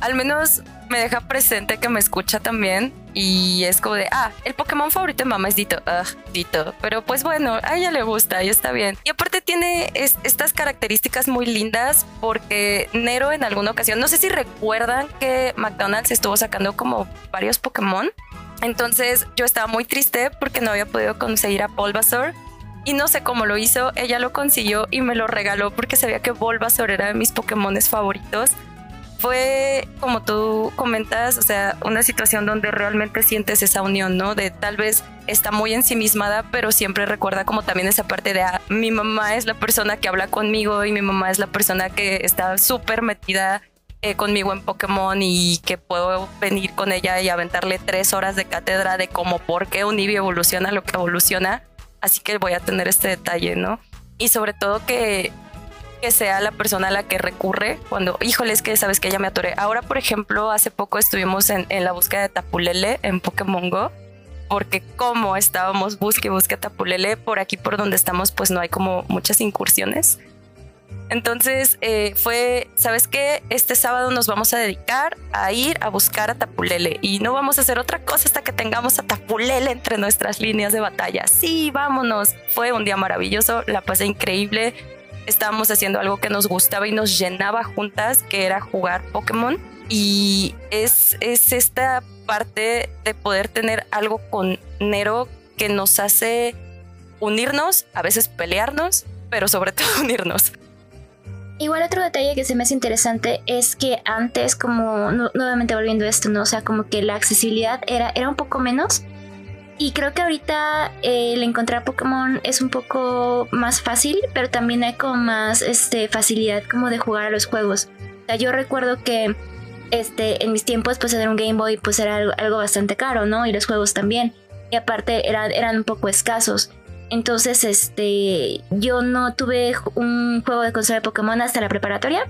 al menos me deja presente que me escucha también y es como de, ah, el Pokémon favorito de mamá es Dito, ah, Dito, pero pues bueno, a ella le gusta y está bien. Y aparte tiene estas características muy lindas porque Nero en alguna ocasión, no sé si recuerdan que McDonald's estuvo sacando como varios Pokémon, entonces yo estaba muy triste porque no había podido conseguir a Bulbasaur y no sé cómo lo hizo, ella lo consiguió y me lo regaló porque sabía que Bulbasaur era de mis Pokémones favoritos. Fue, como tú comentas, o sea, una situación donde realmente sientes esa unión, ¿no? De tal vez está muy ensimismada, pero siempre recuerda como también esa parte de ah, mi mamá es la persona que habla conmigo y mi mamá es la persona que está súper metida eh, conmigo en Pokémon y que puedo venir con ella y aventarle tres horas de cátedra de cómo por qué un Eevee evoluciona lo que evoluciona así que voy a tener este detalle, ¿no? Y sobre todo que, que sea la persona a la que recurre cuando, híjole, es que sabes que ella me atoré. Ahora, por ejemplo, hace poco estuvimos en, en la búsqueda de Tapulele en Pokémon Go, porque como estábamos busque busque Tapulele, por aquí por donde estamos, pues no hay como muchas incursiones. Entonces eh, fue, ¿sabes qué? Este sábado nos vamos a dedicar a ir a buscar a Tapulele y no vamos a hacer otra cosa hasta que tengamos a Tapulele entre nuestras líneas de batalla. Sí, vámonos. Fue un día maravilloso, la pasé increíble. Estábamos haciendo algo que nos gustaba y nos llenaba juntas, que era jugar Pokémon. Y es, es esta parte de poder tener algo con Nero que nos hace unirnos, a veces pelearnos, pero sobre todo unirnos. Igual otro detalle que se me hace interesante es que antes, como nuevamente volviendo a esto, ¿no? O sea, como que la accesibilidad era, era un poco menos. Y creo que ahorita eh, el encontrar Pokémon es un poco más fácil, pero también hay como más este, facilidad como de jugar a los juegos. O sea, yo recuerdo que este, en mis tiempos, pues tener un Game Boy pues era algo, bastante caro, ¿no? Y los juegos también. Y aparte eran, eran un poco escasos. Entonces, este, yo no tuve un juego de consola de Pokémon hasta la preparatoria.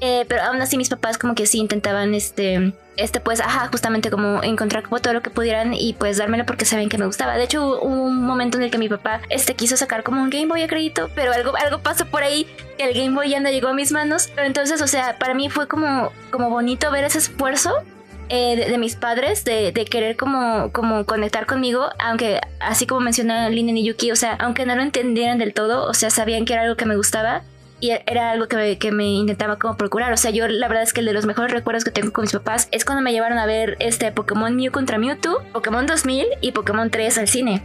Eh, pero aún así mis papás como que sí intentaban este, este pues, ajá, justamente como encontrar como todo lo que pudieran y pues dármelo porque saben que me gustaba. De hecho hubo un momento en el que mi papá este, quiso sacar como un Game Boy a crédito, pero algo, algo pasó por ahí que el Game Boy ya no llegó a mis manos. Pero entonces, o sea, para mí fue como, como bonito ver ese esfuerzo eh, de, mis padres de, querer como, como conectar conmigo, aunque así como menciona Linen y Yuki, o sea, aunque no lo entendieran del todo, o sea, sabían que era algo que me gustaba y era algo que me, que me, intentaba como procurar. O sea, yo la verdad es que el de los mejores recuerdos que tengo con mis papás es cuando me llevaron a ver este Pokémon Mew contra Mewtwo, Pokémon 2000 y Pokémon 3 al cine.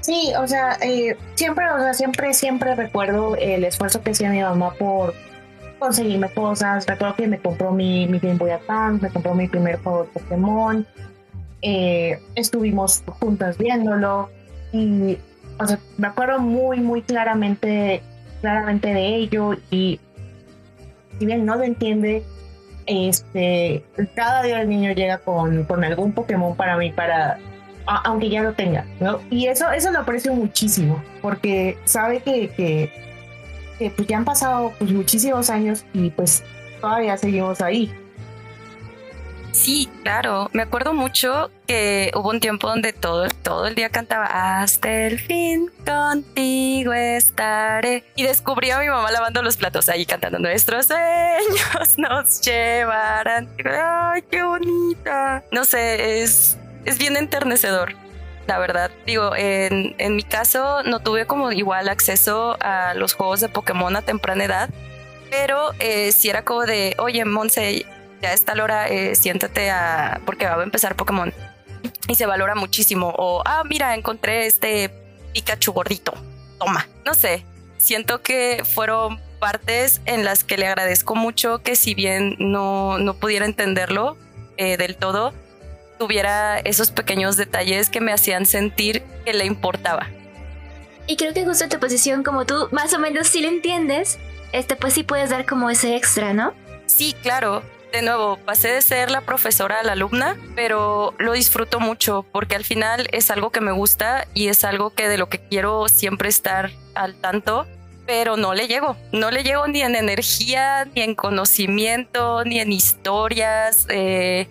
Sí, o sea, eh, siempre, o sea, siempre, siempre recuerdo el esfuerzo que hacía mi mamá por conseguirme cosas. Recuerdo que me compró mi, mi Game Boy Advance, me compró mi primer juego de Pokémon. Eh, estuvimos juntas viéndolo y o sea, me acuerdo muy, muy claramente claramente de ello y si bien no lo entiende, este, cada día el niño llega con, con algún Pokémon para mí, para, aunque ya lo tenga, ¿no? Y eso, eso lo aprecio muchísimo, porque sabe que, que, que pues ya han pasado pues, muchísimos años y pues todavía seguimos ahí. Sí, claro. Me acuerdo mucho que hubo un tiempo donde todo, todo el día cantaba Hasta el fin contigo estaré. Y descubrí a mi mamá lavando los platos ahí cantando Nuestros sueños nos llevarán. Ay, qué bonita. No sé, es, es bien enternecedor. La verdad, digo, en, en mi caso no tuve como igual acceso a los juegos de Pokémon a temprana edad, pero eh, si era como de, oye, Monse, ya a esta hora eh, siéntate a, porque va a empezar Pokémon y se valora muchísimo. O, ah, mira, encontré este Pikachu gordito, toma, no sé, siento que fueron partes en las que le agradezco mucho que si bien no, no pudiera entenderlo eh, del todo, tuviera esos pequeños detalles que me hacían sentir que le importaba. Y creo que justo tu posición, como tú más o menos sí lo entiendes, este, pues sí puedes dar como ese extra, ¿no? Sí, claro de nuevo, pasé de ser la profesora a la alumna, pero lo disfruto mucho porque al final es algo que me gusta y es algo que de lo que quiero siempre estar al tanto, pero no le llego, no le llego ni en energía, ni en conocimiento, ni en historias, eh,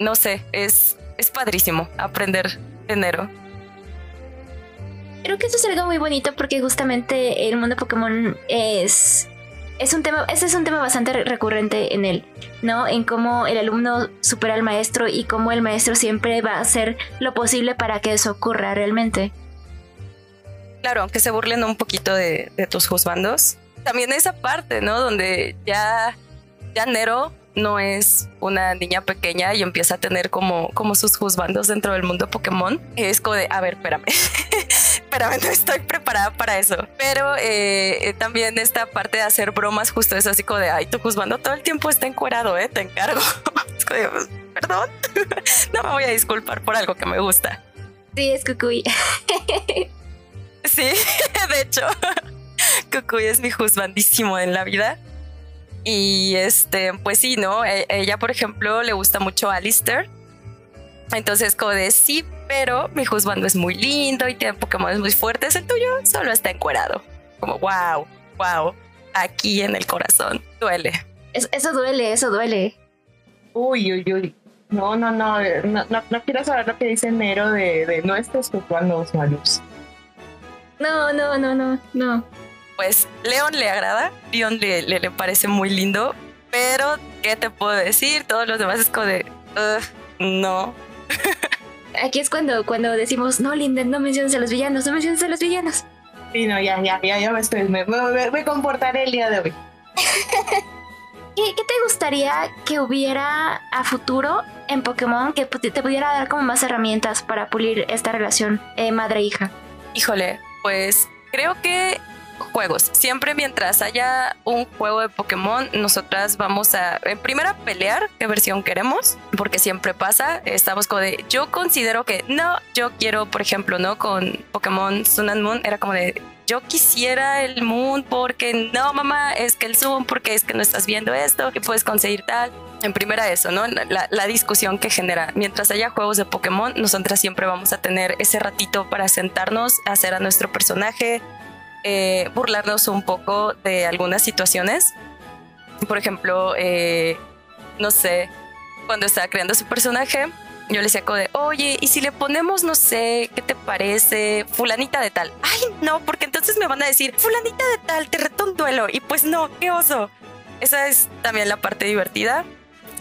no sé, es, es padrísimo aprender enero. Creo que eso es algo muy bonito porque justamente el mundo Pokémon es es un tema, ese es un tema bastante recurrente en él, ¿no? En cómo el alumno supera al maestro y cómo el maestro siempre va a hacer lo posible para que eso ocurra realmente. Claro, aunque se burlen un poquito de, tus juzgandos. También esa parte, ¿no? Donde ya, ya Nero no es una niña pequeña y empieza a tener como, como sus juzgandos dentro del mundo Pokémon. Es como de, a ver, espérame, espérame, no estoy preparada para eso. Pero eh, eh, también esta parte de hacer bromas, justo es así como de, ay, tu juzgando todo el tiempo está encuerado, ¿eh? Te encargo. es como de, pues, perdón, no me voy a disculpar por algo que me gusta. Sí, es Cucuy. sí, de hecho, Cucuy es mi juzgandísimo en la vida. Y este, pues sí, ¿no? E, ella, por ejemplo, le gusta mucho Alistair. Entonces, como de sí, pero mi husband es muy lindo y tiene Pokémon muy fuertes. El tuyo solo está encuerado. Como, wow, wow, aquí en el corazón. Duele. eso duele, eso duele. Uy, uy, uy. No, no, no, no, no, quiero saber lo que dice Nero de, de no estés jugando malos. No, no, no, no, no pues León le agrada, León le, le, parece muy lindo, pero ¿qué te puedo decir? Todos los demás es como de, no. Aquí es cuando, cuando decimos, no, Linden, no menciones a los villanos, no menciones a los villanos. Sí, no, ya, ya, ya, ya me estoy, me, me, comportaré el día de hoy. ¿Qué, ¿Qué, te gustaría que hubiera a futuro en Pokémon que te pudiera dar como más herramientas para pulir esta relación eh, madre-hija? Híjole, pues creo que juegos. Siempre mientras haya un juego de Pokémon, nosotras vamos a, en primera, pelear qué versión queremos, porque siempre pasa. Estamos como de, yo considero que no, yo quiero, por ejemplo, ¿no? Con Pokémon Sun and Moon, era como de, yo quisiera el Moon porque no, mamá, es que el Zoom, porque es que no estás viendo esto y puedes conseguir tal. En primera eso, ¿no? La, la, discusión que genera. Mientras haya juegos de Pokémon, nosotras siempre vamos a tener ese ratito para sentarnos, hacer a nuestro personaje, eh, burlarnos un poco de algunas situaciones. Por ejemplo, eh, no sé, cuando estaba creando su personaje, yo le decía de, oye, ¿y si le ponemos, no sé, qué te parece, fulanita de tal? Ay, no, porque entonces me van a decir, fulanita de tal, te reto un duelo. Y pues no, qué oso. Esa es también la parte divertida.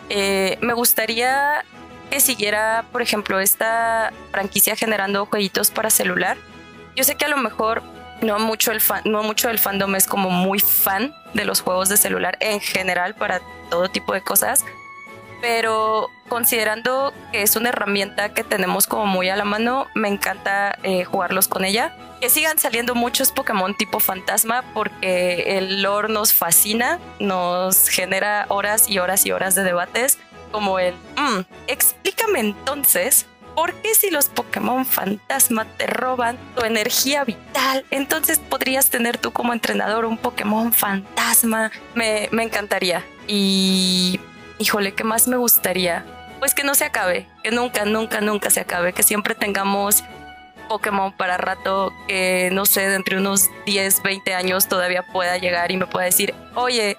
Eh, me gustaría que siguiera, por ejemplo, esta franquicia generando jueguitos para celular. Yo sé que a lo mejor no mucho el fan, no mucho el fandom es como muy fan de los juegos de celular en general para todo tipo de cosas, pero considerando que es una herramienta que tenemos como muy a la mano, me encanta eh, jugarlos con ella. Que sigan saliendo muchos Pokémon tipo fantasma porque el lore nos fascina, nos genera horas y horas y horas de debates, como el, mm, explícame entonces ¿Por qué si los Pokémon fantasma te roban tu energía vital, entonces podrías tener tú como entrenador un Pokémon fantasma? Me, me encantaría. Y, híjole, ¿qué más me gustaría? Pues que no se acabe, que nunca, nunca, nunca se acabe, que siempre tengamos Pokémon para rato que, no sé, dentro de unos 10, 20 años todavía pueda llegar y me pueda decir, oye,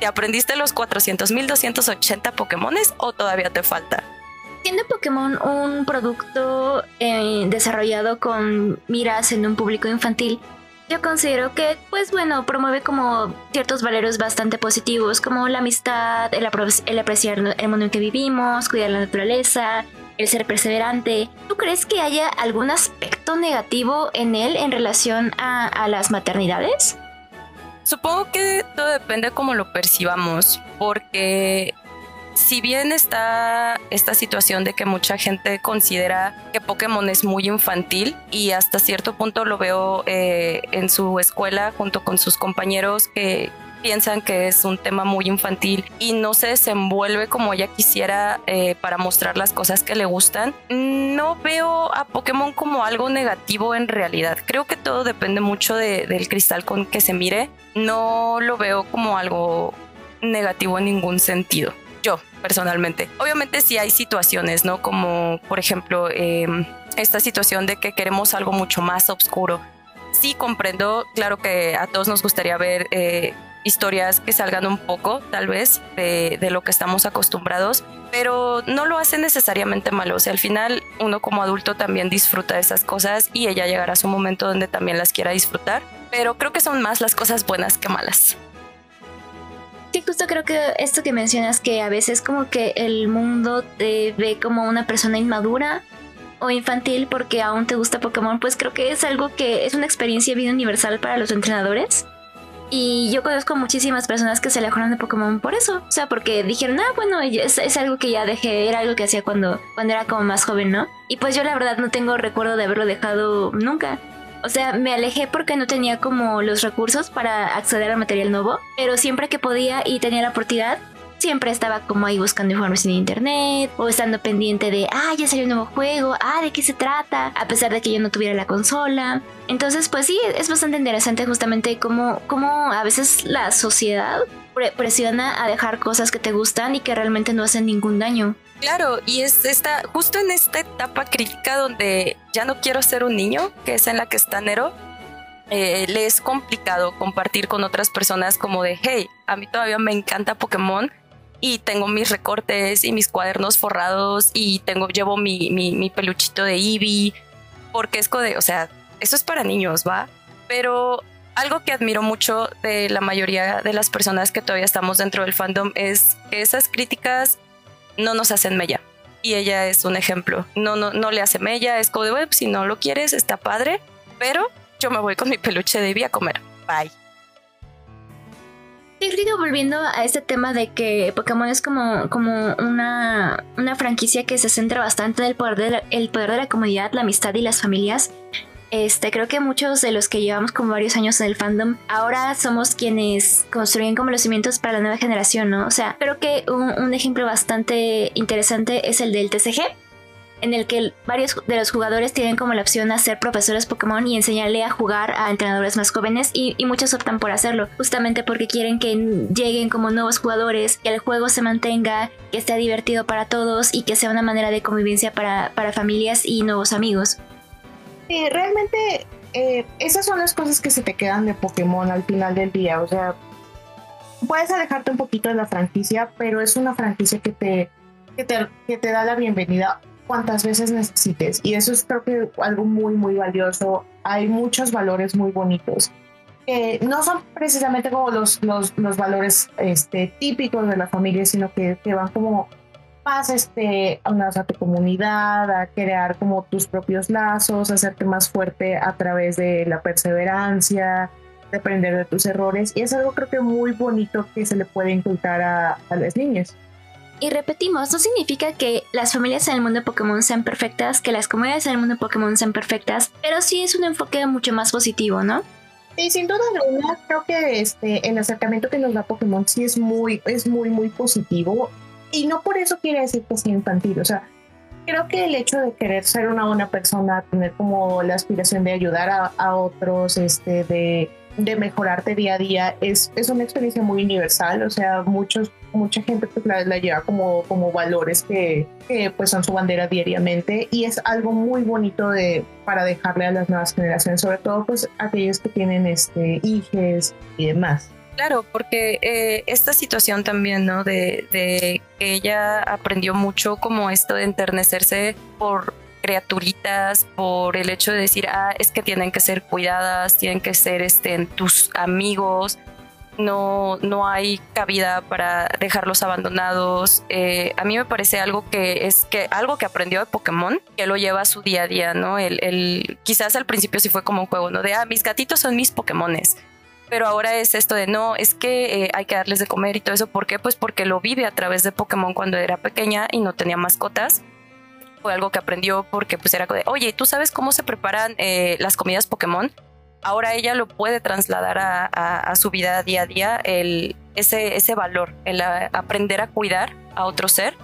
¿te aprendiste los 400.280 Pokémones o todavía te falta? Siendo Pokémon un producto eh, desarrollado con miras en un público infantil, yo considero que, pues bueno, promueve como ciertos valores bastante positivos, como la amistad, el, apreciar el mundo en que vivimos, cuidar la naturaleza, el ser perseverante. ¿Tú crees que haya algún aspecto negativo en él en relación a, a las maternidades? Supongo que todo depende de cómo lo percibamos, porque si bien está esta situación de que mucha gente considera que Pokémon es muy infantil y hasta cierto punto lo veo eh, en su escuela junto con sus compañeros que piensan que es un tema muy infantil y no se desenvuelve como ella quisiera eh, para mostrar las cosas que le gustan, no veo a Pokémon como algo negativo en realidad. Creo que todo depende mucho del cristal con que se mire. No lo veo como algo negativo en ningún sentido yo personalmente. Obviamente sí hay situaciones, ¿no? Como por ejemplo em, esta situación de que queremos algo mucho más oscuro. Sí comprendo, claro que a todos nos gustaría ver eh, historias que salgan un poco, tal vez, de, lo que estamos acostumbrados, pero no lo hace necesariamente malo. O al final uno como adulto también disfruta de esas cosas y ella llegará a su momento donde también las quiera disfrutar, pero creo que son más las cosas buenas que malas. Sí, justo creo que esto que mencionas, que a veces como que el mundo te ve como una persona inmadura o infantil porque aún te gusta Pokémon, pues creo que es algo que es una experiencia bien universal para los entrenadores. Y yo conozco muchísimas personas que se alejaron de Pokémon por eso. O sea, porque dijeron, ah, bueno, es, es, algo que ya dejé, era algo que hacía cuando, cuando era como más joven, ¿no? Y pues yo la verdad no tengo recuerdo de haberlo dejado nunca. O sea, me alejé porque no tenía como los recursos para acceder al material nuevo, pero siempre que podía y tenía la oportunidad, siempre estaba como ahí buscando información en internet o estando pendiente de, ah, ya salió un nuevo juego, ah, de qué se trata, a pesar de que yo no tuviera la consola. Entonces, pues sí, es bastante interesante justamente cómo, cómo a veces la sociedad presiona a dejar cosas que te gustan y que realmente no hacen ningún daño. Claro, y es esta, justo en esta etapa crítica donde ya no quiero ser un niño, que es en la que está Nero, eh, le es complicado compartir con otras personas como de, hey, a mí todavía me encanta Pokémon y tengo mis recortes y mis cuadernos forrados y tengo, llevo mi, peluchito de Eevee, porque es de, o sea, eso es para niños, ¿va? Pero algo que admiro mucho de la mayoría de las personas que todavía estamos dentro del fandom es que esas críticas no nos hacen mella. Y ella es un ejemplo. No, no, no le hace mella, es como de, web, si no lo quieres, está padre, pero yo me voy con mi peluche de Ivy a comer. Bye. Sí, volviendo a este tema de que Pokémon es como, como una, una franquicia que se centra bastante en el poder, de la, el poder de la comunidad, la amistad y las familias. Este, creo que muchos de los que llevamos como varios años en el fandom, ahora somos quienes construyen como los cimientos para la nueva generación, ¿no? O sea, creo que un ejemplo bastante interesante es el del TCG, en el que varios de los jugadores tienen como la opción de ser profesores Pokémon y enseñarle a jugar a entrenadores más jóvenes y, muchos optan por hacerlo, justamente porque quieren que lleguen como nuevos jugadores, que el juego se mantenga, que esté divertido para todos y que sea una manera de convivencia para, familias y nuevos amigos. Sí, realmente eh, esas son las cosas que se te quedan de Pokémon al final del día, o sea, puedes alejarte un poquito de la franquicia, pero es una franquicia que te, que te, que te da la bienvenida cuantas veces necesites. Y eso es creo que algo muy, muy valioso. Hay muchos valores muy bonitos. que no son precisamente como los, los, los, valores este, típicos de la familia, sino que, que van como más este, a tu comunidad, a crear como tus propios lazos, hacerte más fuerte a través de la perseverancia, de aprender de tus errores. Y es algo creo que muy bonito que se le puede inculcar a, a las niñas. Y repetimos, no significa que las familias en el mundo de Pokémon sean perfectas, que las comunidades en el mundo de Pokémon sean perfectas, pero sí es un enfoque mucho más positivo, ¿no? Sí, sin duda alguna, creo que este, el acercamiento que nos da Pokémon sí es muy, es muy, muy positivo. Y no por eso quiere decir que sea infantil. O sea, creo que el hecho de querer ser una buena persona, tener como la aspiración de ayudar a, otros, este, de de mejorarte día a día es, es una experiencia muy universal, o sea, muchos, mucha gente pues la, lleva como, como valores que, que, pues son su bandera diariamente y es algo muy bonito de, para dejarle a las nuevas generaciones, sobre todo pues aquellos que tienen este, hijos y demás. Claro, porque eh, esta situación también, ¿no? De, de que ella aprendió mucho como esto de enternecerse por criaturitas por el hecho de decir, ah, es que tienen que ser cuidadas, tienen que ser este, tus amigos, no, no hay cabida para dejarlos abandonados. Eh, a mí me parece algo que es que algo que aprendió de Pokémon, que lo lleva a su día a día, ¿no? El, el, quizás al principio sí fue como un juego, ¿no? De, ah, mis gatitos son mis Pokémones. Pero ahora es esto de no, es que eh, hay que darles de comer y todo eso. ¿Por qué? Pues porque lo vive a través de Pokémon cuando era pequeña y no tenía mascotas fue algo que aprendió porque pues era de, oye, ¿tú sabes cómo se preparan eh, las comidas Pokémon? Ahora ella lo puede trasladar a, su vida día a día, ese valor, el aprender a cuidar a otro ser,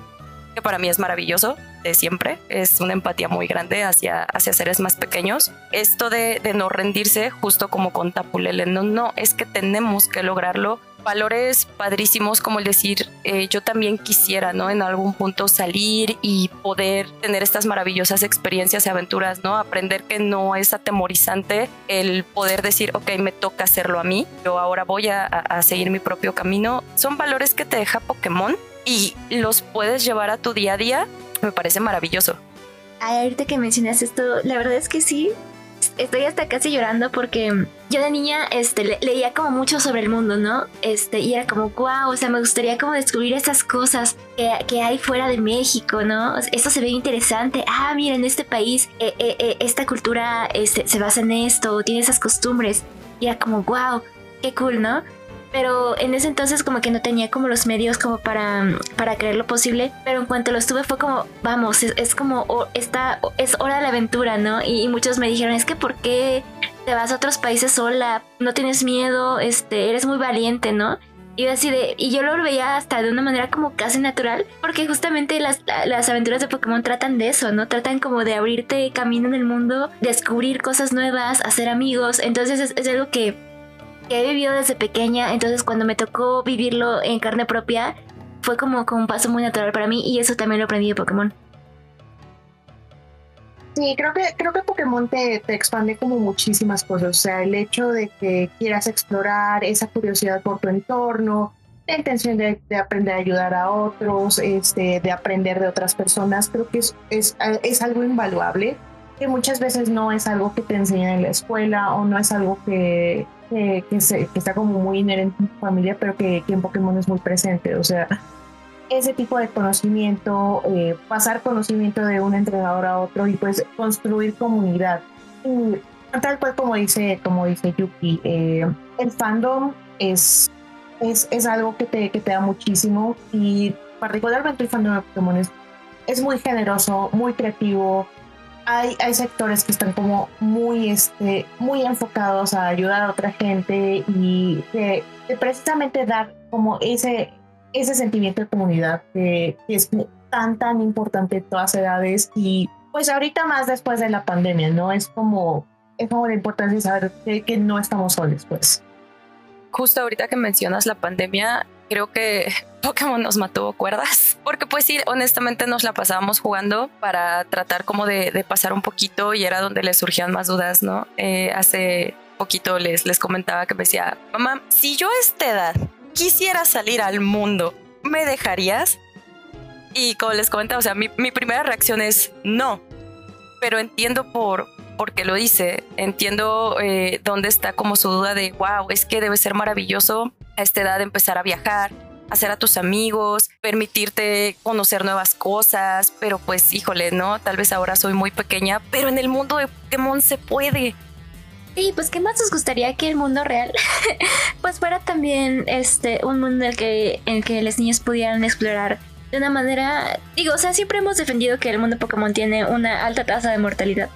que para mí es maravilloso de siempre, es una empatía muy grande hacia, hacia seres más pequeños. Esto de, de no rendirse, justo como con Tapulele, no, no, es que tenemos que lograrlo valores padrísimos como el decir eh, yo también quisiera, ¿no? En algún punto salir y poder tener estas maravillosas experiencias y aventuras, ¿no? Aprender que no es atemorizante el poder decir, ok, me toca hacerlo a mí, yo ahora voy a, a seguir mi propio camino. Son valores que te deja Pokémon y los puedes llevar a tu día a día. Me parece maravilloso. Ahorita que mencionas esto, la verdad es que sí, estoy hasta casi llorando porque yo de niña este, leía como mucho sobre el mundo, ¿no? Este, y era como, wow, o sea, me gustaría como descubrir esas cosas que, que hay fuera de México, ¿no? Esto se ve interesante. Ah, mira, en este país eh, eh, eh, esta cultura este, se basa en esto, tiene esas costumbres. Y era como, wow, qué cool, ¿no? Pero en ese entonces como que no tenía como los medios como para, para creer lo posible, pero en cuanto lo tuve fue como, vamos, es, como, esta, es hora de la aventura, ¿no? Y, muchos me dijeron, es que ¿por qué te vas a otros países sola? No tienes miedo, este, eres muy valiente, ¿no? Y así de, y yo lo veía hasta de una manera como casi natural, porque justamente las, las aventuras de Pokémon tratan de eso, ¿no? Tratan como de abrirte camino en el mundo, descubrir cosas nuevas, hacer amigos, entonces es algo que que he vivido desde pequeña, entonces cuando me tocó vivirlo en carne propia, fue como, como un paso muy natural para mí y eso también lo aprendí de Pokémon. Sí, creo que, creo que Pokémon te, te, expande como muchísimas cosas. O sea, el hecho de que quieras explorar esa curiosidad por tu entorno, la intención de, de aprender a ayudar a otros, este, de aprender de otras personas, creo que es, es, es, algo invaluable, que muchas veces no es algo que te enseñan en la escuela o no es algo que, que, está como muy inherente en tu familia, pero que, en Pokémon es muy presente. O sea, ese tipo de conocimiento, eh, pasar conocimiento de un entrenador a otro y pues construir comunidad. Y tal cual como dice, como dice Yuki, eh, el fandom es, es, es, algo que te, que te da muchísimo y particularmente el fandom de Pokémon es, es muy generoso, muy creativo, hay, hay sectores que están como muy, este, muy enfocados a ayudar a otra gente y de, precisamente dar como ese, ese sentimiento de comunidad que, es tan, tan importante en todas edades y pues ahorita más después de la pandemia, ¿no? Es como, es como la importancia de saber que, que no estamos solos, pues. Justo ahorita que mencionas la pandemia, creo que Pokémon nos mató cuerdas, porque pues sí, honestamente nos la pasábamos jugando para tratar como de, pasar un poquito y era donde les surgían más dudas, ¿no? Eh, hace poquito les, les comentaba que me decía, mamá, si yo a esta edad quisiera salir al mundo, ¿me dejarías? Y como les comentaba, o sea, mi, mi primera reacción es no, pero entiendo por, por qué lo dice, entiendo eh, dónde está como su duda de, wow, es que debe ser maravilloso a esta edad empezar a viajar, hacer a tus amigos, permitirte conocer nuevas cosas, pero pues híjole, ¿no? Tal vez ahora soy muy pequeña, pero en el mundo de Pokémon se puede. Y pues qué más os gustaría que el mundo real pues fuera también este un mundo en el que en el que los niños pudieran explorar de una manera digo, o sea, siempre hemos defendido que el mundo Pokémon tiene una alta tasa de mortalidad.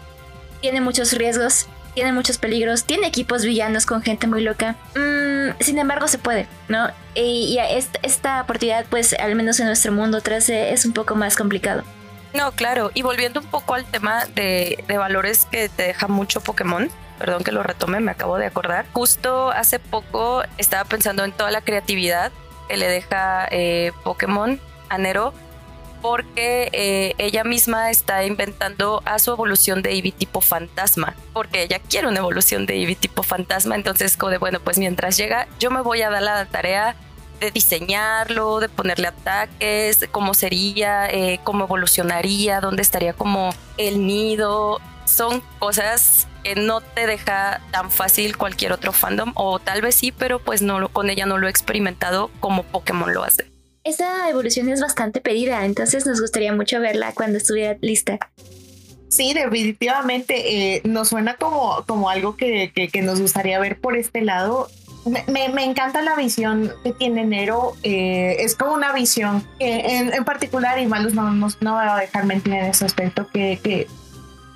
Tiene muchos riesgos tiene muchos peligros, tiene equipos villanos con gente muy loca. Mm, sin embargo, se puede, ¿no? Y, esta, oportunidad, pues, al menos en nuestro mundo 13, es un poco más complicado. No, claro. Y volviendo un poco al tema de, valores que te deja mucho Pokémon, perdón que lo retome, me acabo de acordar. Justo hace poco estaba pensando en toda la creatividad que le deja eh, Pokémon a Nero porque eh, ella misma está inventando a su evolución de Eevee tipo fantasma, porque ella quiere una evolución de Eevee tipo fantasma, entonces como de, bueno, pues mientras llega, yo me voy a dar la tarea de diseñarlo, de ponerle ataques, cómo sería, eh, cómo evolucionaría, dónde estaría como el nido. Son cosas que no te deja tan fácil cualquier otro fandom, o tal vez sí, pero pues no con ella no lo he experimentado como Pokémon lo hace. Esa evolución es bastante pedida, entonces nos gustaría mucho verla cuando estuviera lista. Sí, definitivamente eh, nos suena como, como algo que, que, nos gustaría ver por este lado. Me, me, encanta la visión que tiene Nero. Eh, es como una visión que en, en, particular, y Malus no, no, no va a dejar mentir en ese aspecto, que,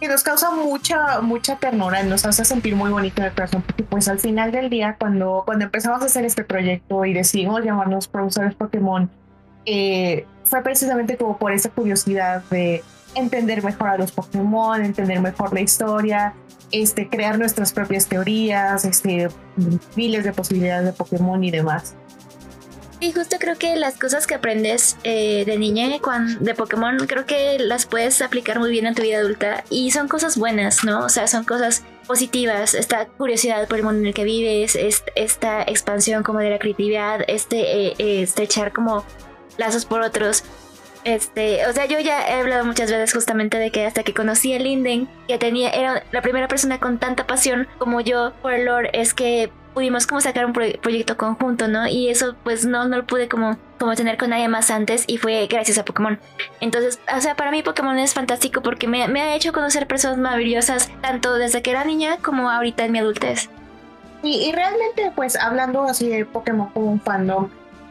que, nos causa mucha, mucha ternura, nos hace sentir muy bonito el corazón, porque pues al final del día, cuando, cuando empezamos a hacer este proyecto y decidimos llamarnos Profesores Pokémon, eh, fue precisamente como por esa curiosidad de entender mejor a los Pokémon, entender mejor la historia, este, crear nuestras propias teorías, este, miles de posibilidades de Pokémon y demás. Y justo creo que las cosas que aprendes eh, de niña de Pokémon, creo que las puedes aplicar muy bien en tu vida adulta y son cosas buenas, ¿no? O sea, son cosas positivas, esta curiosidad por el mundo en el que vives, esta expansión como de la creatividad, este eh, estrechar como lazos por otros. Este, o sea, yo ya he hablado muchas veces justamente de que hasta que conocí a Linden, que tenía, era la primera persona con tanta pasión como yo por el lore, es que pudimos como sacar un proyecto conjunto, ¿no? Y eso pues no, no lo pude como, como tener con nadie más antes y fue gracias a Pokémon. Entonces, o sea, para mí Pokémon es fantástico porque me, me ha hecho conocer personas maravillosas, tanto desde que era niña como ahorita en mi adultez. Y, y realmente, pues hablando así de Pokémon como un fandom,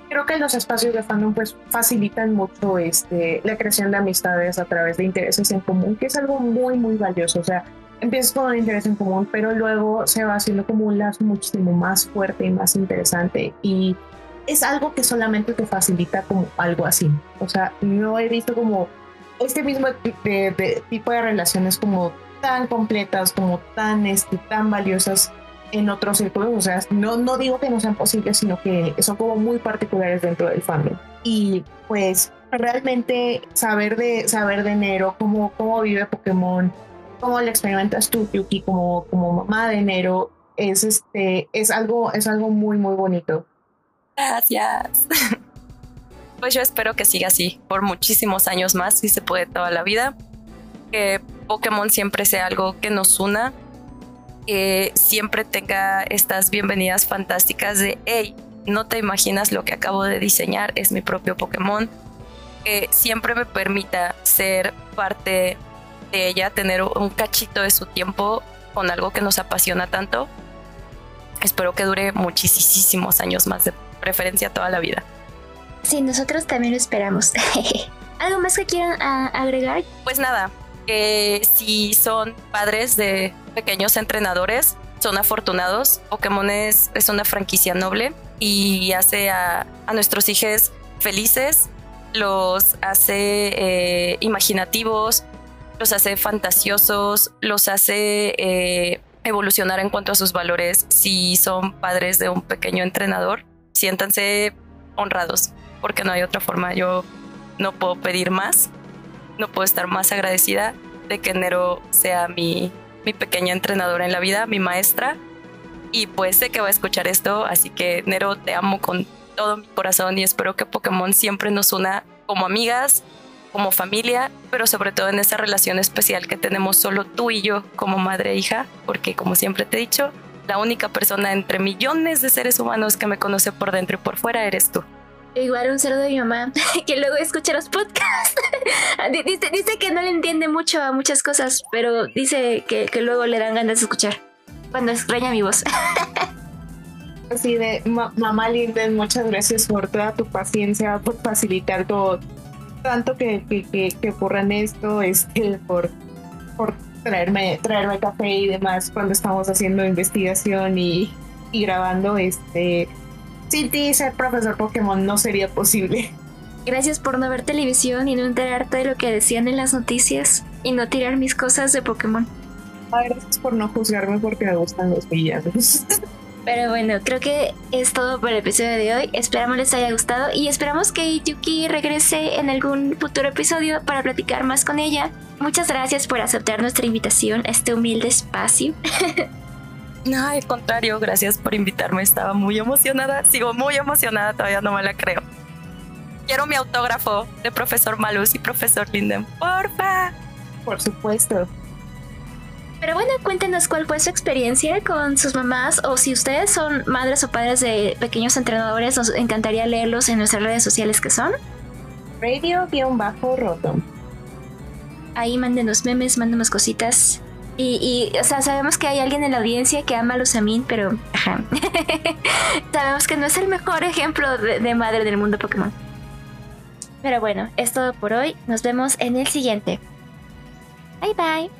creo que los espacios de fandom pues facilitan mucho este, la creación de amistades a través de intereses en común, que es algo muy, muy valioso. O sea, empiezas con un interés en común, pero luego se va haciendo como un lazo muchísimo más fuerte y más interesante. Y es algo que solamente te facilita como algo así. O sea, no he visto como este mismo de, tipo de relaciones como tan completas, como tan, este, tan valiosas en otros círculos, o sea, no, no digo que no sean posibles, sino que son como muy particulares dentro del fandom. Y pues realmente saber de, saber de Nero, cómo, cómo vive Pokémon, cómo le experimentas tú, Yuki, como, como mamá de Nero, es, este, es, algo, es algo muy, muy bonito. Gracias. Pues yo espero que siga así por muchísimos años más, si se puede toda la vida. Que Pokémon siempre sea algo que nos una que siempre tenga estas bienvenidas fantásticas de, hey, no te imaginas lo que acabo de diseñar, es mi propio Pokémon, que siempre me permita ser parte de ella, tener un cachito de su tiempo con algo que nos apasiona tanto. Espero que dure muchísimos años más, de preferencia toda la vida. Sí, nosotros también lo esperamos. ¿Algo más que quieran ah, agregar? Pues nada, que si son padres de pequeños entrenadores, son afortunados. Pokémon es, es una franquicia noble y hace a, a nuestros hijos felices, los hace eh, imaginativos, los hace fantasiosos, los hace eh, evolucionar en cuanto a sus valores. Si son padres de un pequeño entrenador, siéntanse honrados, porque no hay otra forma. Yo no puedo pedir más, no puedo estar más agradecida de que Nero sea mi, mi pequeña entrenadora en la vida, mi maestra. Y pues sé que va a escuchar esto, así que Nero, te amo con todo mi corazón y espero que Pokémon siempre nos una como amigas, como familia, pero sobre todo en esa relación especial que tenemos solo tú y yo como madre e hija, porque como siempre te he dicho, la única persona entre millones de seres humanos que me conoce por dentro y por fuera eres tú. Igual un saludo de mi mamá, que luego escucha los podcasts. dice, dice que no le entiende mucho a muchas cosas, pero dice que, que luego le dan ganas de escuchar cuando extraña mi voz. Así de, mamá Linden, muchas gracias por toda tu paciencia, por facilitar todo, tanto que, que, que, ocurran esto, este, por, por traerme, traerme café y demás cuando estamos haciendo investigación y, y grabando, este, sin ti ser profesor Pokémon no sería posible. Gracias por no ver televisión y no enterarte de lo que decían en las noticias y no tirar mis cosas de Pokémon. Gracias por no juzgarme porque me gustan los villanos. Pero bueno, creo que es todo por el episodio de hoy. Esperamos les haya gustado y esperamos que Yuki regrese en algún futuro episodio para platicar más con ella. Muchas gracias por aceptar nuestra invitación a este humilde espacio. No, al contrario, gracias por invitarme. Estaba muy emocionada. Sigo muy emocionada, todavía no me la creo. Quiero mi autógrafo de profesor Malus y profesor Linden. Porfa. Por supuesto. Pero bueno, cuéntenos cuál fue su experiencia con sus mamás o si ustedes son madres o padres de pequeños entrenadores, nos encantaría leerlos en nuestras redes sociales que son radio-roto. Ahí mándenos memes, mándenos cositas. Y, o sea, sabemos que hay alguien en la audiencia que ama a Lusamin, pero ajá. sabemos que no es el mejor ejemplo de, de madre del mundo Pokémon. Pero bueno, es todo por hoy. Nos vemos en el siguiente. Bye bye.